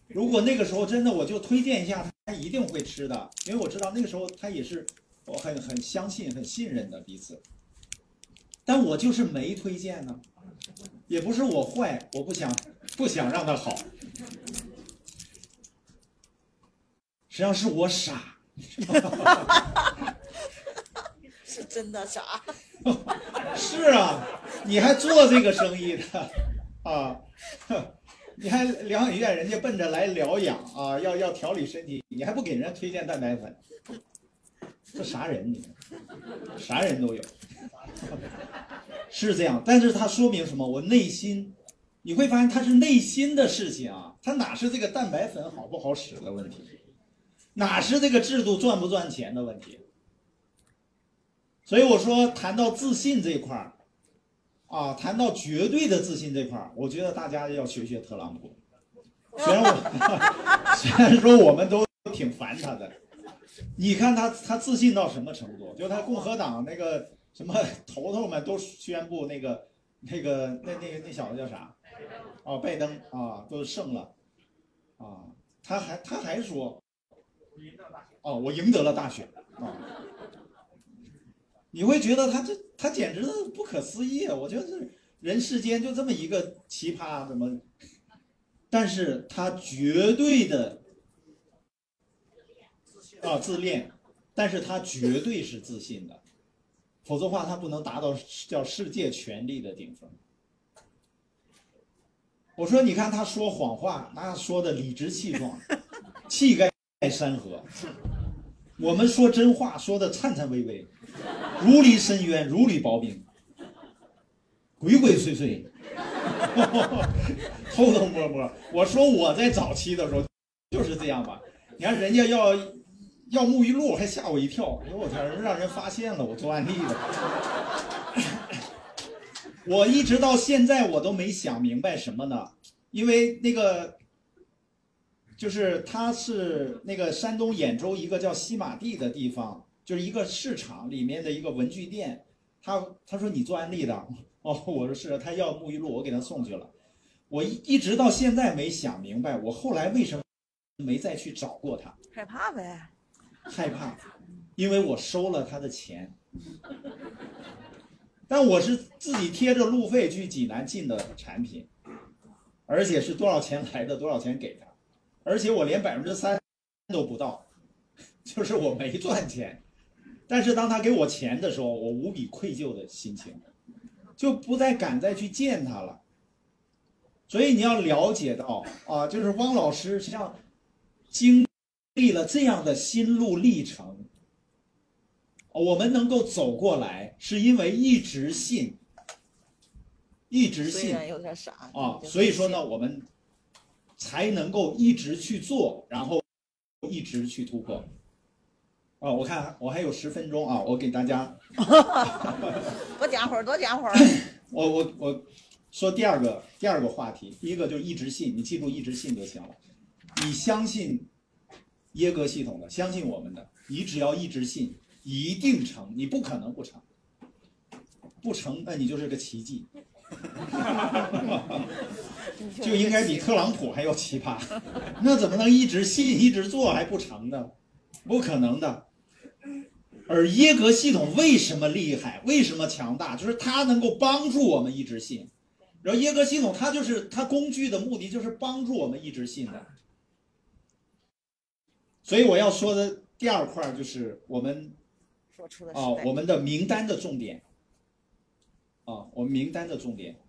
如果那个时候真的，我就推荐一下他，一定会吃的，因为我知道那个时候他也是我很很相信、很信任的彼此。但我就是没推荐呢，也不是我坏，我不想不想让他好，实际上是我傻。[laughs] 是真的傻。[laughs] 是啊，你还做这个生意的啊？你还疗养院，人家奔着来疗养啊，要要调理身体，你还不给人家推荐蛋白粉，这啥人你？啥人都有，[laughs] 是这样。但是它说明什么？我内心，你会发现它是内心的事情啊，它哪是这个蛋白粉好不好使的问题，哪是这个制度赚不赚钱的问题。所以我说，谈到自信这一块儿。啊，谈到绝对的自信这块儿，我觉得大家要学学特朗普。虽然我 [laughs] 虽然说我们都挺烦他的，你看他他自信到什么程度？就他共和党那个什么头头们都宣布那个那个那那个那小子叫啥？哦，拜登啊，都胜了啊，他还他还说，哦，我赢得了大选啊。你会觉得他这他简直不可思议！我觉得这人世间就这么一个奇葩，怎么？但是他绝对的啊自恋，但是他绝对是自信的，否则话他不能达到叫世界权力的顶峰。我说，你看他说谎话，那说的理直气壮，气盖山河；我们说真话，说的颤颤巍巍。如临深渊，如履薄冰，鬼鬼祟祟，[laughs] 偷偷摸摸。我说我在早期的时候就是这样吧。你看人家要要沐浴露，还吓我一跳。哎呦我天，让人发现了我做案例了。我一直到现在我都没想明白什么呢？因为那个就是他是那个山东兖州一个叫西马地的地方。就是一个市场里面的一个文具店，他他说你做安利的 [laughs] 哦，我说是，他要沐浴露，我给他送去了。我一一直到现在没想明白，我后来为什么没再去找过他？害怕呗，害怕，因为我收了他的钱，但我是自己贴着路费去济南进的产品，而且是多少钱来的，多少钱给他，而且我连百分之三都不到，就是我没赚钱。但是当他给我钱的时候，我无比愧疚的心情，就不再敢再去见他了。所以你要了解到啊，就是汪老师实际上经历了这样的心路历程，我们能够走过来，是因为一直信，一直信啊。所以说呢，我们才能够一直去做，然后一直去突破。哦，我看我还有十分钟啊，我给大家 [laughs] 多讲会儿，多讲会儿。[coughs] 我我我说第二个第二个话题，第一个就是一直信，你记住一直信就行了。你相信耶格系统的，相信我们的，你只要一直信，一定成，你不可能不成。不成，那你就是个奇迹，[laughs] 就应该比特朗普还要奇葩。那怎么能一直信一直做还不成呢？不可能的。而耶格系统为什么厉害？为什么强大？就是它能够帮助我们一直信。然后耶格系统它就是它工具的目的就是帮助我们一直信的。所以我要说的第二块就是我们啊，我们的名单的重点啊，我们名单的重点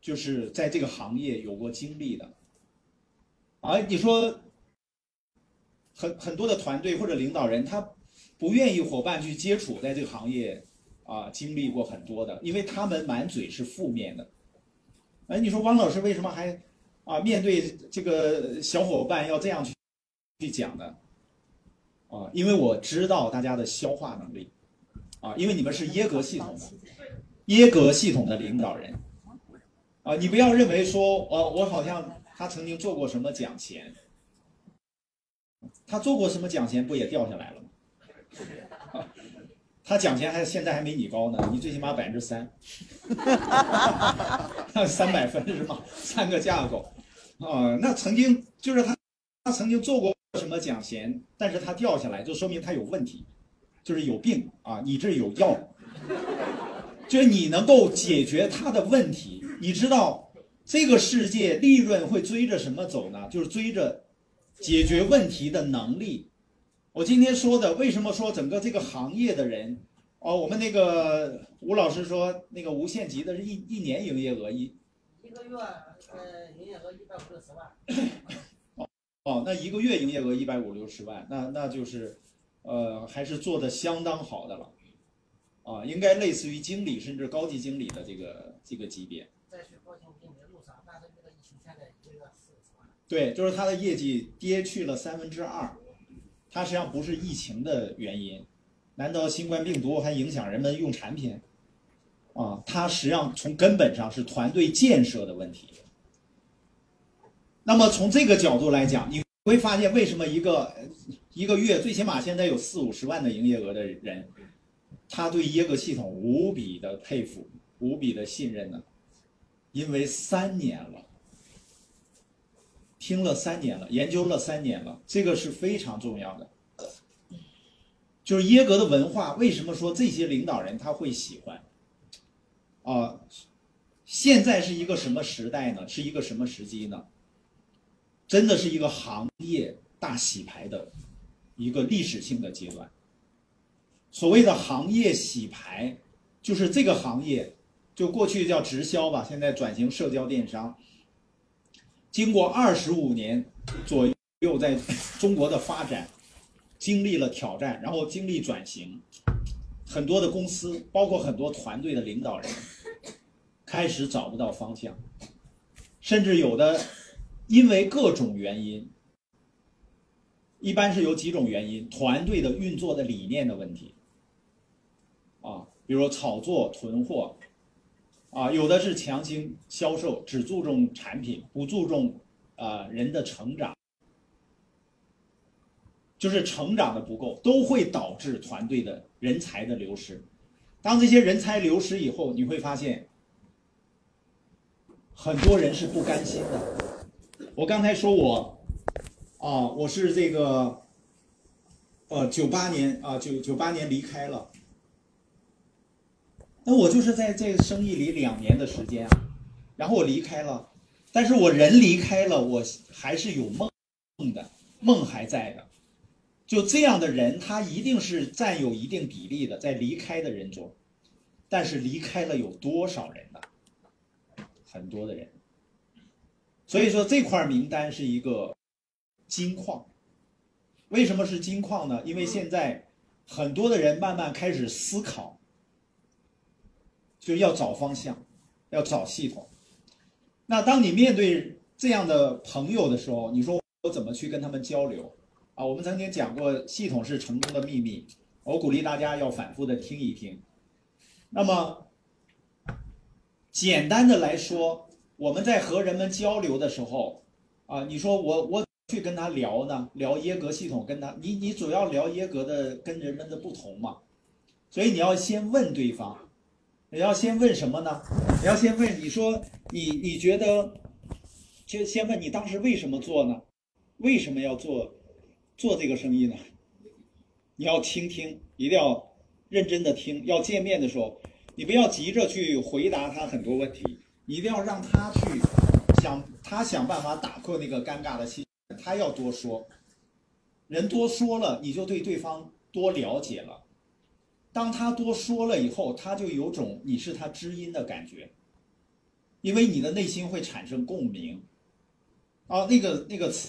就是在这个行业有过经历的。啊，你说很很多的团队或者领导人他。不愿意伙伴去接触，在这个行业，啊，经历过很多的，因为他们满嘴是负面的，哎，你说汪老师为什么还啊面对这个小伙伴要这样去去讲呢？啊，因为我知道大家的消化能力，啊，因为你们是耶格系统的，耶格系统的领导人，啊，你不要认为说，呃，我好像他曾经做过什么奖钱，他做过什么奖钱不也掉下来了吗？他奖钱还现在还没你高呢，你最起码百分之三，三百分是吗？三个架构，啊，那曾经就是他，他曾经做过什么奖钱，但是他掉下来，就说明他有问题，就是有病啊，你这有药，[laughs] 就是你能够解决他的问题，你知道这个世界利润会追着什么走呢？就是追着解决问题的能力。我今天说的，为什么说整个这个行业的人，哦，我们那个吴老师说，那个无限极的是一一年营业额一一个月呃营业额一百五六十万，[coughs] 哦，那一个月营业额一百五六十万，那那就是，呃，还是做的相当好的了，啊，应该类似于经理甚至高级经理的这个这个级别。在去高新经理的路上，但是这个疫情现在一个月四十万，对，就是它的业绩跌去了三分之二，它实际上不是疫情的原因，难道新冠病毒还影响人们用产品？啊，它实际上从根本上是团队建设的问题。那么从这个角度来讲，你会发现为什么一个一个月最起码现在有四五十万的营业额的人，他对耶格系统无比的佩服，无比的信任呢？因为三年了。听了三年了，研究了三年了，这个是非常重要的。就是耶格的文化，为什么说这些领导人他会喜欢？啊、现在是一个什么时代呢？是一个什么时机呢？真的是一个行业大洗牌的一个历史性的阶段。所谓的行业洗牌，就是这个行业，就过去叫直销吧，现在转型社交电商。经过二十五年左右在中国的发展，经历了挑战，然后经历转型，很多的公司，包括很多团队的领导人，开始找不到方向，甚至有的因为各种原因，一般是有几种原因，团队的运作的理念的问题，啊，比如说炒作、囤货，啊，有的是强行销售，只注重产品，不注重啊、人的成长，就是成长的不够，都会导致团队的人才的流失。当这些人才流失以后，你会发现，很多人是不甘心的。我刚才说我，啊，我是这个，呃，九八年啊，九九八年离开了。那我就是在这生意里两年的时间啊，然后我离开了，但是我人离开了，我还是有梦的，梦还在的。就这样的人，他一定是占有一定比例的，在离开的人中，但是离开了有多少人呢？很多的人。所以说这块名单是一个金矿。为什么是金矿呢？因为现在很多的人慢慢开始思考。就是要找方向，要找系统。那当你面对这样的朋友的时候，你说我怎么去跟他们交流？啊，我们曾经讲过，系统是成功的秘密。我鼓励大家要反复的听一听。那么，简单的来说，我们在和人们交流的时候，啊，你说我我去跟他聊呢，聊耶格系统，跟他你你主要聊耶格的跟人们的不同嘛，所以你要先问对方。你要先问什么呢？你要先问，你说你你觉得，就先问你当时为什么做呢？为什么要做做这个生意呢？你要倾听，一定要认真的听。要见面的时候，你不要急着去回答他很多问题，你一定要让他去想，他想办法打破那个尴尬的气氛，他要多说，人多说了，你就对对方多了解了。当他多说了以后，他就有种你是他知音的感觉，因为你的内心会产生共鸣，啊，那个那个磁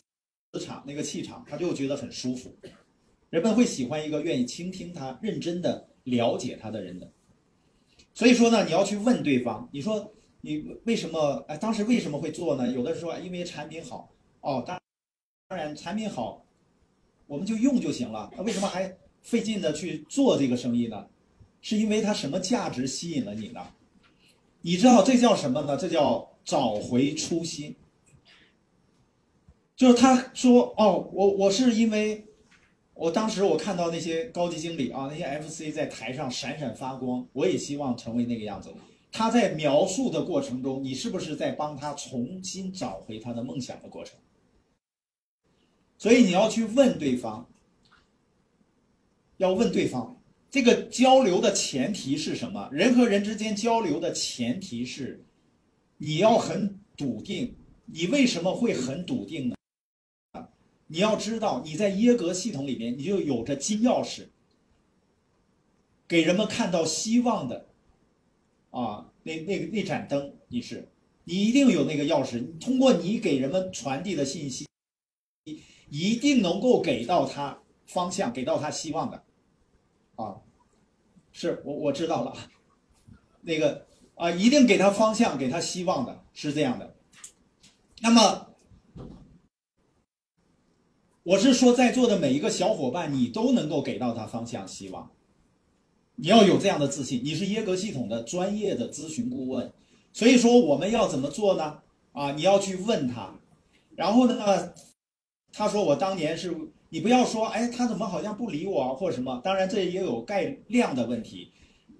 场、那个气场，他就觉得很舒服。人们会喜欢一个愿意倾听他、认真的了解他的人的。所以说呢，你要去问对方，你说你为什么？哎，当时为什么会做呢？有的说因为产品好哦，当当然产品好，我们就用就行了。为什么还费劲的去做这个生意呢？是因为它什么价值吸引了你呢？你知道这叫什么呢？这叫找回初心。就是他说哦，我我是因为。我当时我看到那些高级经理啊，那些 FC 在台上闪闪发光，我也希望成为那个样子。他在描述的过程中，你是不是在帮他重新找回他的梦想的过程？所以你要去问对方，要问对方，这个交流的前提是什么？人和人之间交流的前提是，你要很笃定。你为什么会很笃定呢？你要知道，你在耶格系统里面，你就有着金钥匙，给人们看到希望的，啊，那那那盏灯，你是，你一定有那个钥匙。通过你给人们传递的信息，一定能够给到他方向，给到他希望的，啊，是我我知道了，那个啊，一定给他方向，给他希望的，是这样的。那么。我是说，在座的每一个小伙伴，你都能够给到他方向、希望。你要有这样的自信。你是耶格系统的专业的咨询顾问，所以说我们要怎么做呢？啊，你要去问他，然后呢，他说我当年是，你不要说，哎，他怎么好像不理我啊或者什么？当然这也有概量的问题。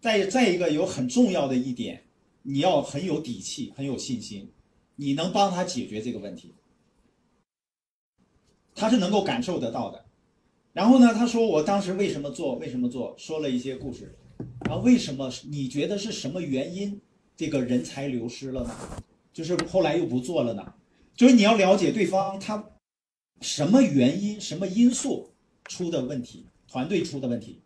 再再一个有很重要的一点，你要很有底气，很有信心，你能帮他解决这个问题。他是能够感受得到的，然后呢，他说我当时为什么做，为什么做，说了一些故事，然后为什么你觉得是什么原因，这个人才流失了呢？就是后来又不做了呢？就是你要了解对方他什么原因、什么因素出的问题，团队出的问题。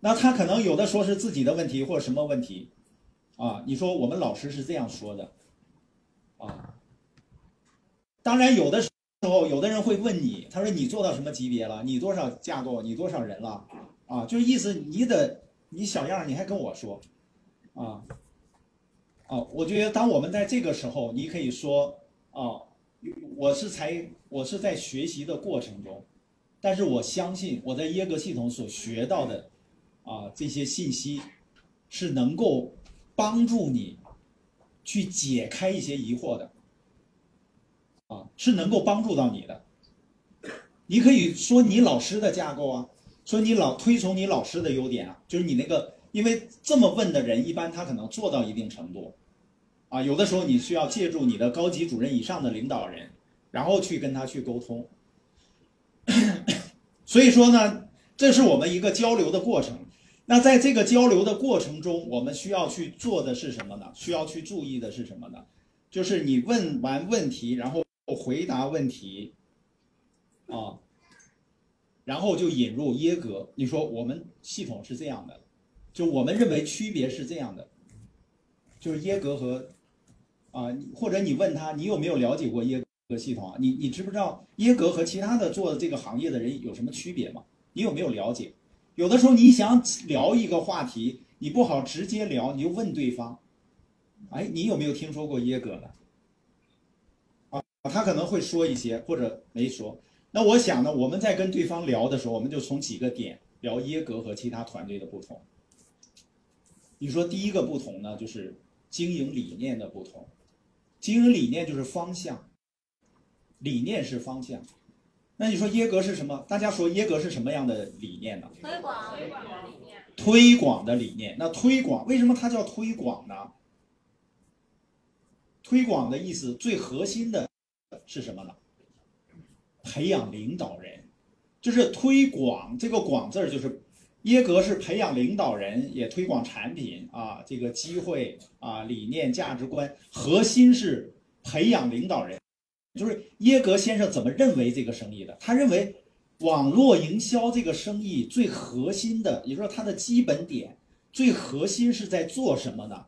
那他可能有的说是自己的问题或者什么问题，啊，你说我们老师是这样说的，啊，当然有的。时候，有的人会问你，他说你做到什么级别了？你多少架构？你多少人了？啊，就是意思你得你小样你还跟我说，啊，啊，我觉得当我们在这个时候，你可以说，啊，我是才我是在学习的过程中，但是我相信我在耶格系统所学到的，啊，这些信息是能够帮助你去解开一些疑惑的。啊，是能够帮助到你的。你可以说你老师的架构啊，说你老推崇你老师的优点啊，就是你那个，因为这么问的人，一般他可能做到一定程度，啊，有的时候你需要借助你的高级主任以上的领导人，然后去跟他去沟通。[coughs] 所以说呢，这是我们一个交流的过程。那在这个交流的过程中，我们需要去做的是什么呢？需要去注意的是什么呢？就是你问完问题，然后。回答问题，啊，然后就引入耶格。你说我们系统是这样的，就我们认为区别是这样的，就是耶格和啊，或者你问他，你有没有了解过耶个系统啊？你你知不知道耶格和其他的做这个行业的人有什么区别吗？你有没有了解？有的时候你想聊一个话题，你不好直接聊，你就问对方，哎，你有没有听说过耶格的？他可能会说一些，或者没说。那我想呢，我们在跟对方聊的时候，我们就从几个点聊耶格和其他团队的不同。你说第一个不同呢，就是经营理念的不同。经营理念就是方向，理念是方向。那你说耶格是什么？大家说耶格是什么样的理念呢？推广，推广的理念。推广的理念。那推广为什么它叫推广呢？推广的意思最核心的。是什么呢？培养领导人，就是推广这个“广”字儿，就是耶格是培养领导人，也推广产品啊，这个机会啊，理念、价值观，核心是培养领导人。就是耶格先生怎么认为这个生意的？他认为网络营销这个生意最核心的，也就是说它的基本点，最核心是在做什么呢？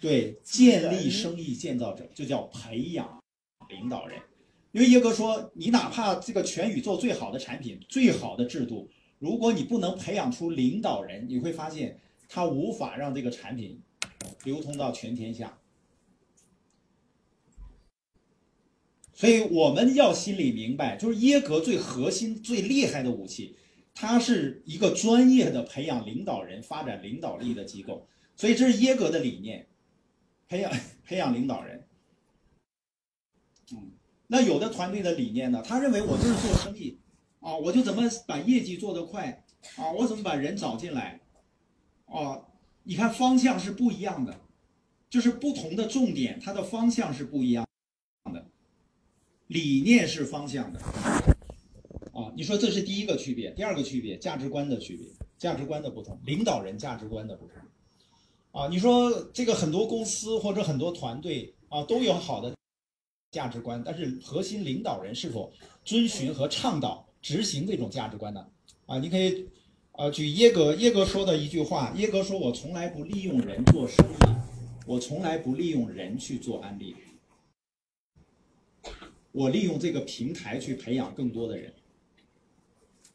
对，建立生意建造者，就叫培养。领导人，因为耶格说，你哪怕这个全宇宙最好的产品、最好的制度，如果你不能培养出领导人，你会发现他无法让这个产品流通到全天下。所以我们要心里明白，就是耶格最核心、最厉害的武器，它是一个专业的培养领导人、发展领导力的机构。所以这是耶格的理念，培养 [laughs] 培养领导人。嗯，那有的团队的理念呢，他认为我就是做生意，啊，我就怎么把业绩做得快，啊，我怎么把人找进来，啊，你看方向是不一样的，就是不同的重点，它的方向是不一样，理念是方向的，啊，你说这是第一个区别，第二个区别，价值观的区别，价值观的不同，领导人价值观的不同，啊，你说这个很多公司或者很多团队啊都有好的价值观，但是核心领导人是否遵循和倡导执行这种价值观呢？啊，你可以。呃，举耶格耶格说的一句话，耶格说：“我从来不利用人做生意，我从来不利用人去做安利，我利用这个平台去培养更多的人。”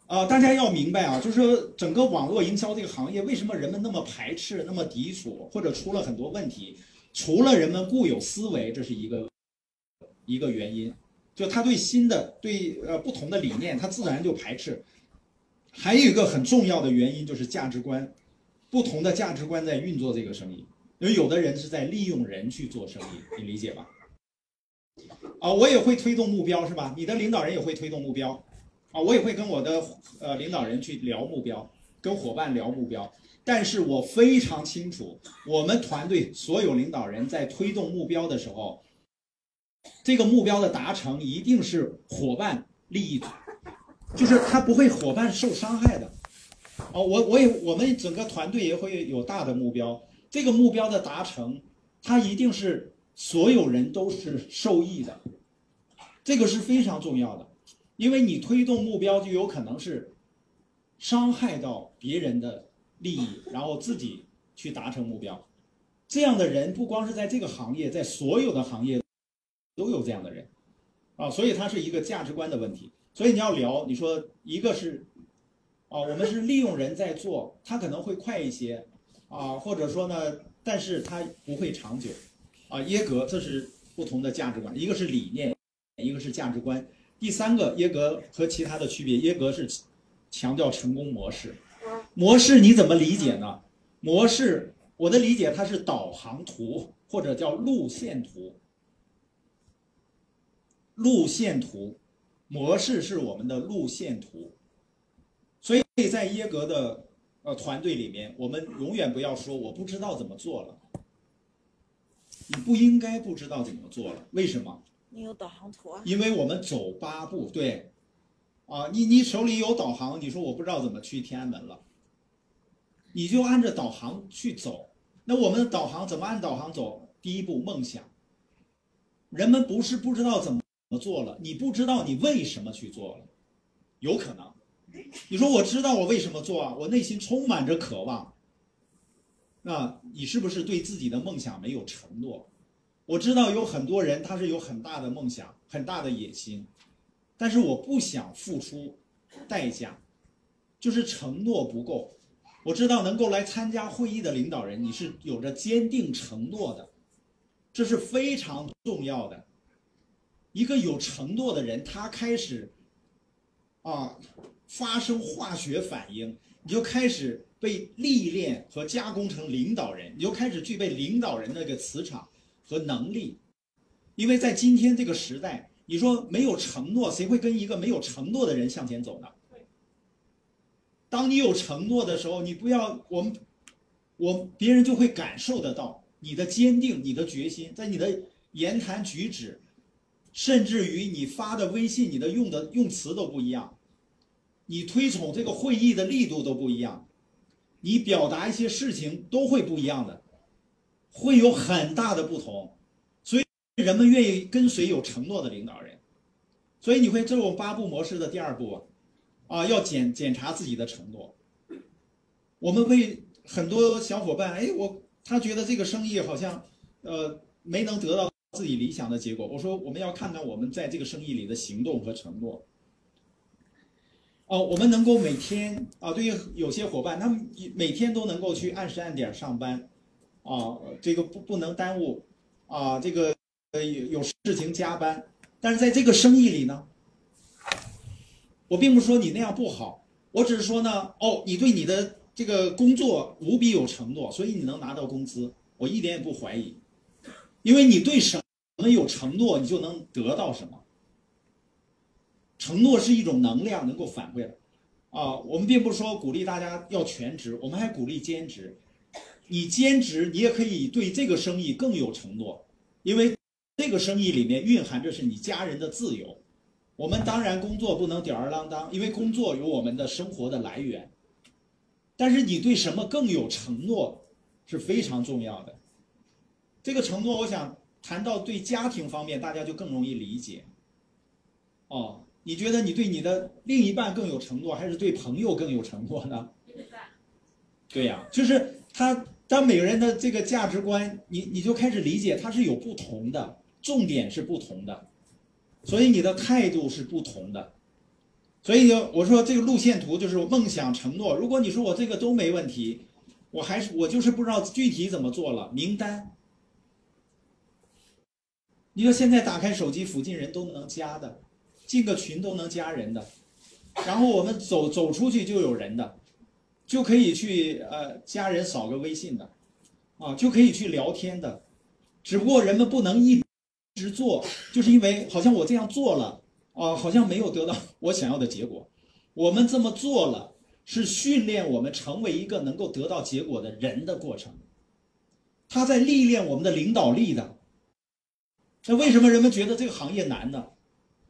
啊，大家要明白啊，就是说整个网络营销这个行业，为什么人们那么排斥、那么抵触，或者出了很多问题？除了人们固有思维，这是一个一个原因，就他对新的、对呃不同的理念，他自然就排斥。还有一个很重要的原因就是价值观，不同的价值观在运作这个生意，因为有的人是在利用人去做生意，你理解吧？啊，我也会推动目标，是吧？你的领导人也会推动目标，啊，我也会跟我的呃领导人去聊目标，跟伙伴聊目标，但是我非常清楚，我们团队所有领导人在推动目标的时候，这个目标的达成一定是伙伴利益。就是他不会伙伴受伤害的，哦，我我也我们整个团队也会有大的目标，这个目标的达成，它一定是所有人都是受益的，这个是非常重要的，因为你推动目标就有可能是伤害到别人的利益，然后自己去达成目标，这样的人不光是在这个行业，在所有的行业都有这样的人，啊，所以它是一个价值观的问题。所以你要聊，你说一个是，啊，我们是利用人在做，他可能会快一些，啊，或者说呢，但是他不会长久，啊，耶格这是不同的价值观，一个是理念，一个是价值观。第三个，耶格和其他的区别，耶格是强调成功模式，模式你怎么理解呢？模式，我的理解它是导航图或者叫路线图，路线图。模式是我们的路线图，所以在耶格的呃团队里面，我们永远不要说我不知道怎么做了，你不应该不知道怎么做了，为什么？你有导航图啊？因为我们走八步，对，啊，你你手里有导航，你说我不知道怎么去天安门了，你就按着导航去走。那我们的导航怎么按导航走？第一步，梦想。人们不是不知道怎么。做了，你不知道你为什么去做了，有可能。你说我知道我为什么做啊，我内心充满着渴望。那你是不是对自己的梦想没有承诺？我知道有很多人他是有很大的梦想、很大的野心，但是我不想付出代价，就是承诺不够。我知道能够来参加会议的领导人，你是有着坚定承诺的，这是非常重要的。一个有承诺的人，他开始，啊，发生化学反应，你就开始被历练和加工成领导人，你就开始具备领导人那个磁场和能力。因为在今天这个时代，你说没有承诺，谁会跟一个没有承诺的人向前走呢？当你有承诺的时候，你不要我们，我别人就会感受得到你的坚定、你的决心，在你的言谈举止。甚至于你发的微信，你的用的用词都不一样，你推崇这个会议的力度都不一样，你表达一些事情都会不一样的，会有很大的不同，所以人们愿意跟随有承诺的领导人，所以你会这种八步模式的第二步，啊，要检检查自己的承诺。我们为很多小伙伴，哎，我他觉得这个生意好像，呃，没能得到。自己理想的结果，我说我们要看看我们在这个生意里的行动和承诺。哦，我们能够每天啊，对于有些伙伴，他们每天都能够去按时按点上班，啊，这个不不能耽误。啊，这个呃有有事情加班，但是在这个生意里呢，我并不是说你那样不好，我只是说呢，哦，你对你的这个工作无比有承诺，所以你能拿到工资，我一点也不怀疑，因为你对什么有承诺，你就能得到什么。承诺是一种能量，能够反馈的。啊，我们并不是说鼓励大家要全职，我们还鼓励兼职。你兼职，你也可以对这个生意更有承诺，因为这个生意里面蕴含着是你家人的自由。我们当然工作不能吊儿郎当，因为工作有我们的生活的来源。但是你对什么更有承诺是非常重要的。这个承诺，我想谈到对家庭方面，大家就更容易理解。哦，你觉得你对你的另一半更有承诺，还是对朋友更有承诺呢？对呀、就是他，当每个人的这个价值观，你你就开始理解，他是有不同的，重点是不同的，所以你的态度是不同的。所以就，我说这个路线图就是梦想承诺。如果你说我这个都没问题，我还是我就是不知道具体怎么做了。名单，你说现在打开手机，附近人都能加的，进个群都能加人的，然后我们走走出去就有人的，就可以去呃加人扫个微信的，啊就可以去聊天的，只不过人们不能一直做，就是因为好像我这样做了啊，好像没有得到我想要的结果。我们这么做了，是训练我们成为一个能够得到结果的人的过程，他在历练我们的领导力的。那为什么人们觉得这个行业难呢？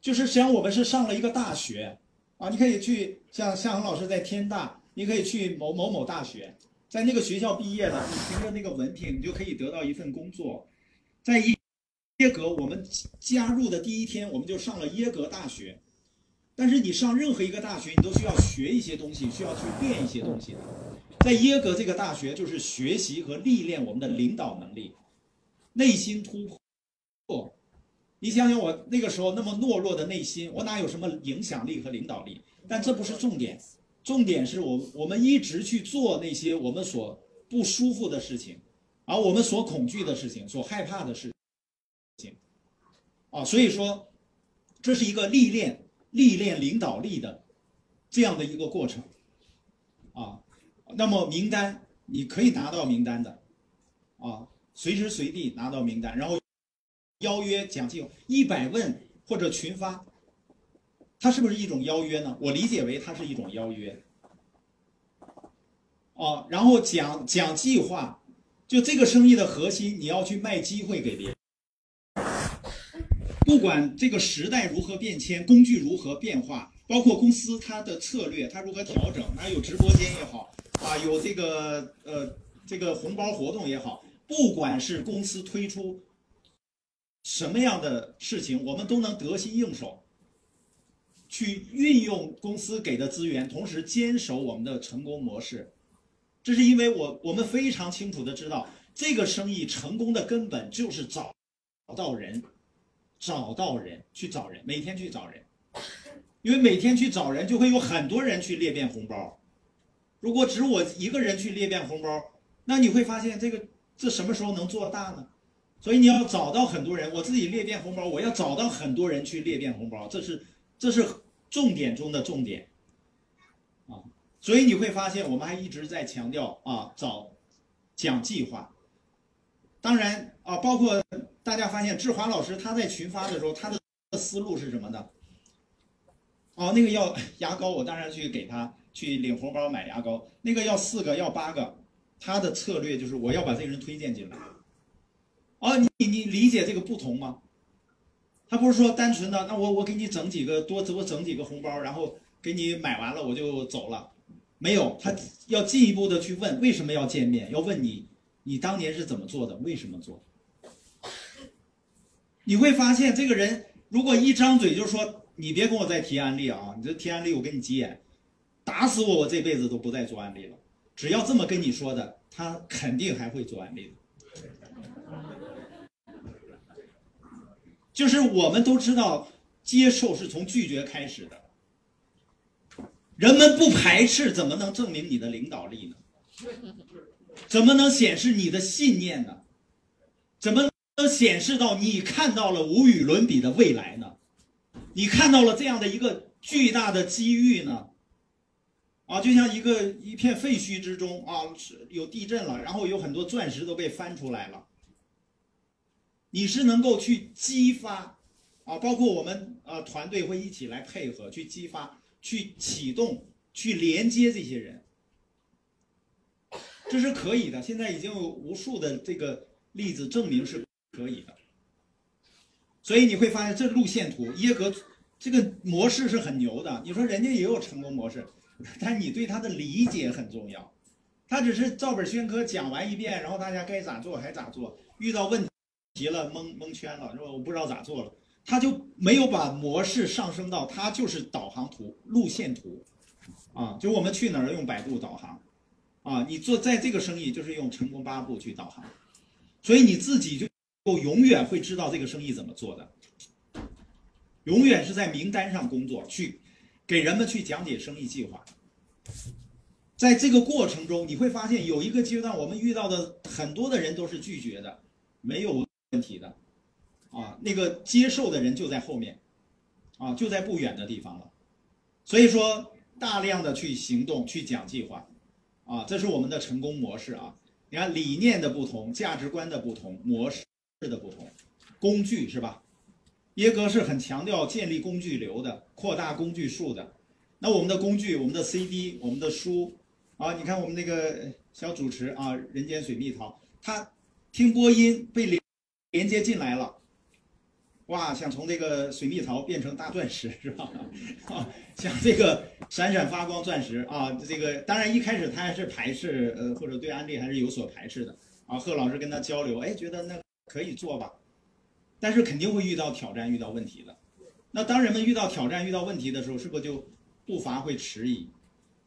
就是实际上我们是上了一个大学啊，你可以去像向恒老师在天大，你可以去某某某大学，在那个学校毕业了，你凭着那个文凭，你就可以得到一份工作。在耶格，我们加入的第一天，我们就上了耶格大学。但是你上任何一个大学，你都需要学一些东西，需要去练一些东西的。在耶格这个大学，就是学习和历练我们的领导能力，内心突破。你想想我那个时候那么懦弱的内心，我哪有什么影响力和领导力？但这不是重点，重点是我我们一直去做那些我们所不舒服的事情，而我们所恐惧的事情、所害怕的事情，啊，所以说这是一个历练历练领导力的这样的一个过程，啊，那么名单你可以拿到名单的，啊，随时随地拿到名单，然后。邀约讲计划一百问或者群发，它是不是一种邀约呢？我理解为它是一种邀约。哦，然后讲讲计划，就这个生意的核心，你要去卖机会给别人。不管这个时代如何变迁，工具如何变化，包括公司它的策略它如何调整，它有直播间也好，啊，有这个呃这个红包活动也好，不管是公司推出。什么样的事情，我们都能得心应手，去运用公司给的资源，同时坚守我们的成功模式。这是因为我我们非常清楚的知道，这个生意成功的根本就是找到人，找到人去找人，每天去找人，因为每天去找人，就会有很多人去裂变红包。如果只我一个人去裂变红包，那你会发现这个这什么时候能做大呢？所以你要找到很多人，我自己裂变红包，我要找到很多人去裂变红包，这是这是重点中的重点，啊，所以你会发现我们还一直在强调啊，找讲计划。当然啊，包括大家发现志华老师他在群发的时候，他的思路是什么呢？哦，那个要牙膏，我当然去给他去领红包买牙膏，那个要四个要八个，他的策略就是我要把这个人推荐进来。哦，你你理解这个不同吗？他不是说单纯的，那我我给你整几个多，我整几个红包，然后给你买完了我就走了，没有，他要进一步的去问为什么要见面，要问你你当年是怎么做的，为什么做？你会发现这个人如果一张嘴就说你别跟我再提案例啊，你这提案例我跟你急眼，打死我我这辈子都不再做案例了。只要这么跟你说的，他肯定还会做案例的。就是我们都知道，接受是从拒绝开始的。人们不排斥，怎么能证明你的领导力呢？怎么能显示你的信念呢？怎么能显示到你看到了无与伦比的未来呢？你看到了这样的一个巨大的机遇呢？啊，就像一个一片废墟之中啊，是有地震了，然后有很多钻石都被翻出来了。你是能够去激发啊，包括我们啊团队会一起来配合，去激发、去启动、去连接这些人，这是可以的。现在已经有无数的这个例子证明是可以的。所以你会发现，这路线图耶格这个模式是很牛的。你说人家也有成功模式，但你对他的理解很重要。他只是照本宣科讲完一遍，然后大家该咋做还咋做，遇到问题急了蒙蒙圈了，是吧？我不知道咋做了，他就没有把模式上升到他就是导航图、路线图，啊，就我们去哪儿用百度导航，啊，你做在这个生意就是用成功八步去导航，所以你自己就永远会知道这个生意怎么做的，永远是在名单上工作，去给人们去讲解生意计划。在这个过程中，你会发现有一个阶段，我们遇到的很多的人都是拒绝的，没有问题的，啊，那个接受的人就在后面，啊，就在不远的地方了。所以说，大量的去行动，去讲计划，啊，这是我们的成功模式啊。你看理念的不同，价值观的不同，模式的不同，工具是吧？耶格是很强调建立工具流的，扩大工具数的。那我们的工具，我们的 CD，我们的书。啊，你看我们那个小主持啊，人间水蜜桃，他听播音被连接进来了，哇，想从这个水蜜桃变成大钻石是吧？[laughs] 啊，想这个闪闪发光钻石啊，这个当然一开始他还是排斥，呃，或者对安利还是有所排斥的啊。贺老师跟他交流，哎，觉得那可以做吧，但是肯定会遇到挑战，遇到问题的。那当人们遇到挑战、遇到问题的时候，是不是就步伐会迟疑？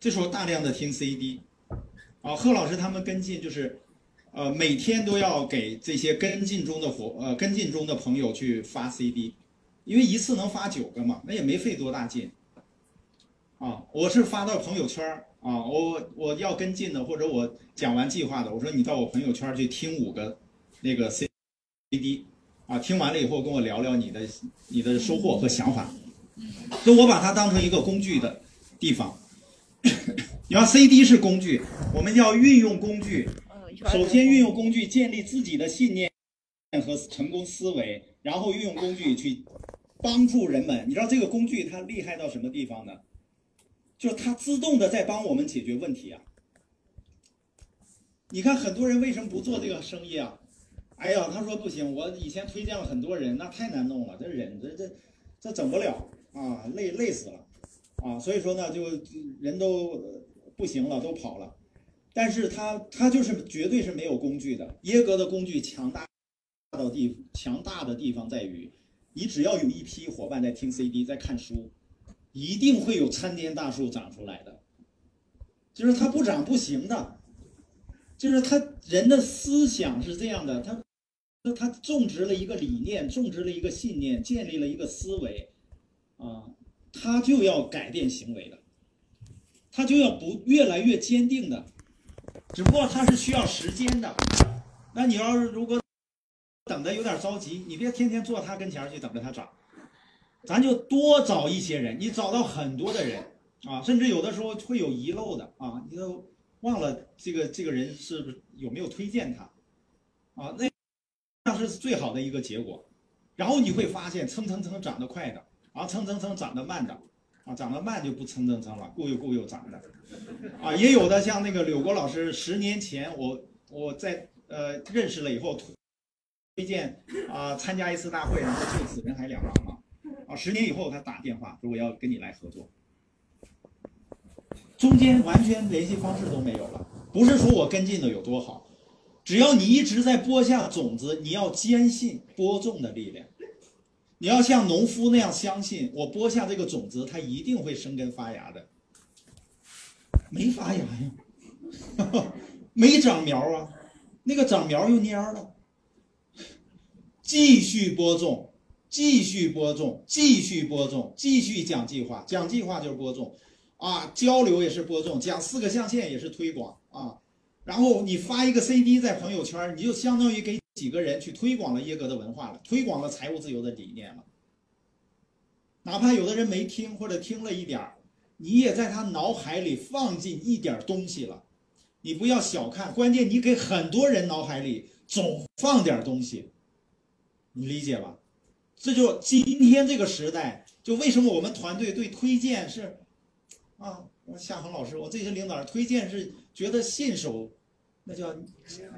这时候大量的听 CD，啊，贺老师他们跟进就是，呃，每天都要给这些跟进中的伙呃跟进中的朋友去发 CD，因为一次能发九个嘛，那也没费多大劲，啊，我是发到朋友圈啊，我我要跟进的或者我讲完计划的，我说你到我朋友圈去听五个那个 CD，啊，听完了以后跟我聊聊你的你的收获和想法，就我把它当成一个工具的地方。[coughs] 你要 CD 是工具，我们要运用工具。首先运用工具建立自己的信念和成功思维，然后运用工具去帮助人们。你知道这个工具它厉害到什么地方呢？就是它自动的在帮我们解决问题啊。你看很多人为什么不做这个生意啊？哎呀，他说不行，我以前推荐了很多人，那太难弄了，这人这这这整不了啊，累累死了。啊，所以说呢，就人都不行了，都跑了。但是他他就是绝对是没有工具的。耶格的工具强大到地强大的地方在于，你只要有一批伙伴在听 CD，在看书，一定会有参天大树长出来的。就是它不长不行的，就是他人的思想是这样的，他他种植了一个理念，种植了一个信念，建立了一个思维，啊。他就要改变行为的，他就要不越来越坚定的，只不过他是需要时间的。那你要是如果等的有点着急，你别天天坐他跟前去等着他涨，咱就多找一些人，你找到很多的人啊，甚至有的时候会有遗漏的啊，你都忘了这个这个人是不是有没有推荐他啊？那那是最好的一个结果。然后你会发现蹭蹭蹭涨得快的。啊，蹭蹭蹭涨得慢的，啊，涨得慢就不蹭蹭蹭了，固有固有涨的，啊，也有的像那个柳国老师，十年前我我在呃认识了以后推推荐啊参加一次大会，然后就此人财两忘了，啊，十年以后他打电话说我要跟你来合作，中间完全联系方式都没有了，不是说我跟进的有多好，只要你一直在播下种子，你要坚信播种的力量。你要像农夫那样相信，我播下这个种子，它一定会生根发芽的。没发芽呀，[laughs] 没长苗啊，那个长苗又蔫了。继续播种，继续播种，继续播种，继续讲计划，讲计划就是播种，啊，交流也是播种，讲四个象限也是推广啊，然后你发一个 CD 在朋友圈，你就相当于给几个人去推广了耶格的文化了，推广了财务自由的理念了。哪怕有的人没听或者听了一点儿，你也在他脑海里放进一点东西了。你不要小看，关键你给很多人脑海里总放点东西，你理解吧？这就今天这个时代，就为什么我们团队对推荐是，啊，夏恒老师，我这些领导人推荐是觉得信手，那叫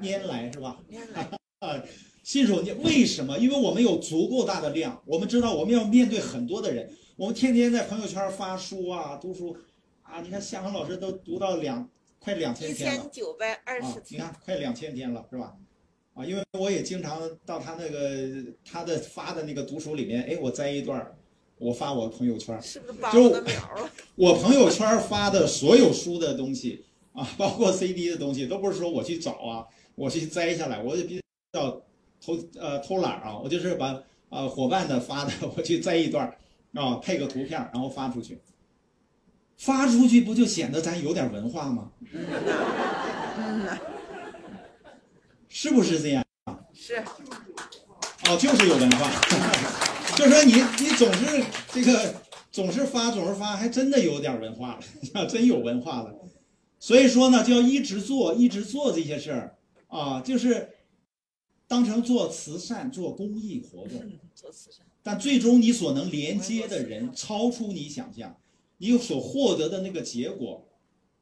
拈来是吧？原 [laughs] 来啊，新手你，为什么？因为我们有足够大的量，我们知道我们要面对很多的人，我们天天在朋友圈发书啊，读书啊，你看夏恒老师都读到两快两千一天了千。九百二啊十，你，看快两千天了，是吧？啊，因为我也经常到他那个他的发的那个读书里面，哎，我摘一段，我发我朋友圈。是不是把就我的秒了？[laughs] 我朋友圈发的所有书的东西啊，包括 CD 的东西，都不是说我去找啊，我去摘下来，我就比较偷呃偷懒啊，我就是把呃伙伴的发的 [laughs] 我去摘一段儿啊，配个图片儿，然后发出去。发出去不就显得咱有点文化吗？是不是这样？是哦，就是有文化，[laughs] 就说你你总是这个总是发总是发，还真的有点文化了，[laughs] 真有文化了。所以说呢，就要一直做，一直做这些事儿啊，就是当成做慈善、做公益活动。做慈善，但最终你所能连接的人超出你想象，你所获得的那个结果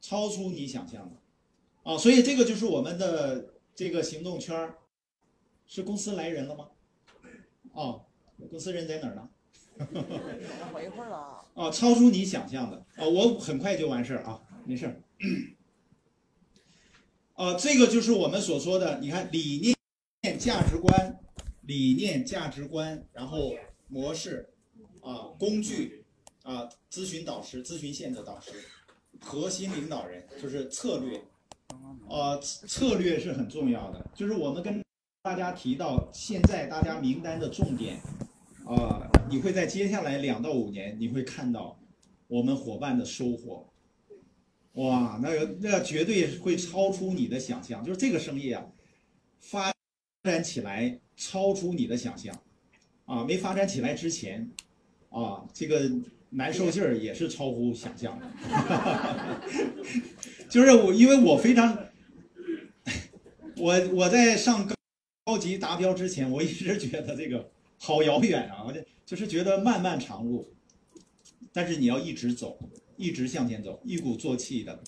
超出你想象的，啊，所以这个就是我们的这个行动圈儿，是公司来人了吗？哦，公司人在哪儿呢？我一会儿了。啊，超出你想象的啊，我很快就完事儿啊，没事儿。[coughs] 啊，这个就是我们所说的，你看理念、价值观、理念、价值观，然后模式啊、工具啊、咨询导师、咨询线的导师、核心领导人，就是策略。呃，策略是很重要的，就是我们跟大家提到，现在大家名单的重点。啊、你会在接下来两到五年，你会看到我们伙伴的收获。哇，那那绝对会超出你的想象，就是这个生意啊，发发展起来超出你的想象，啊，没发展起来之前，啊，这个难受劲儿也是超乎想象的。[laughs] 就是我，因为我非常，我我在上高高级达标之前，我一直觉得这个。好遥远啊！我就就是觉得漫漫长路，但是你要一直走，一直向前走，一鼓作气的，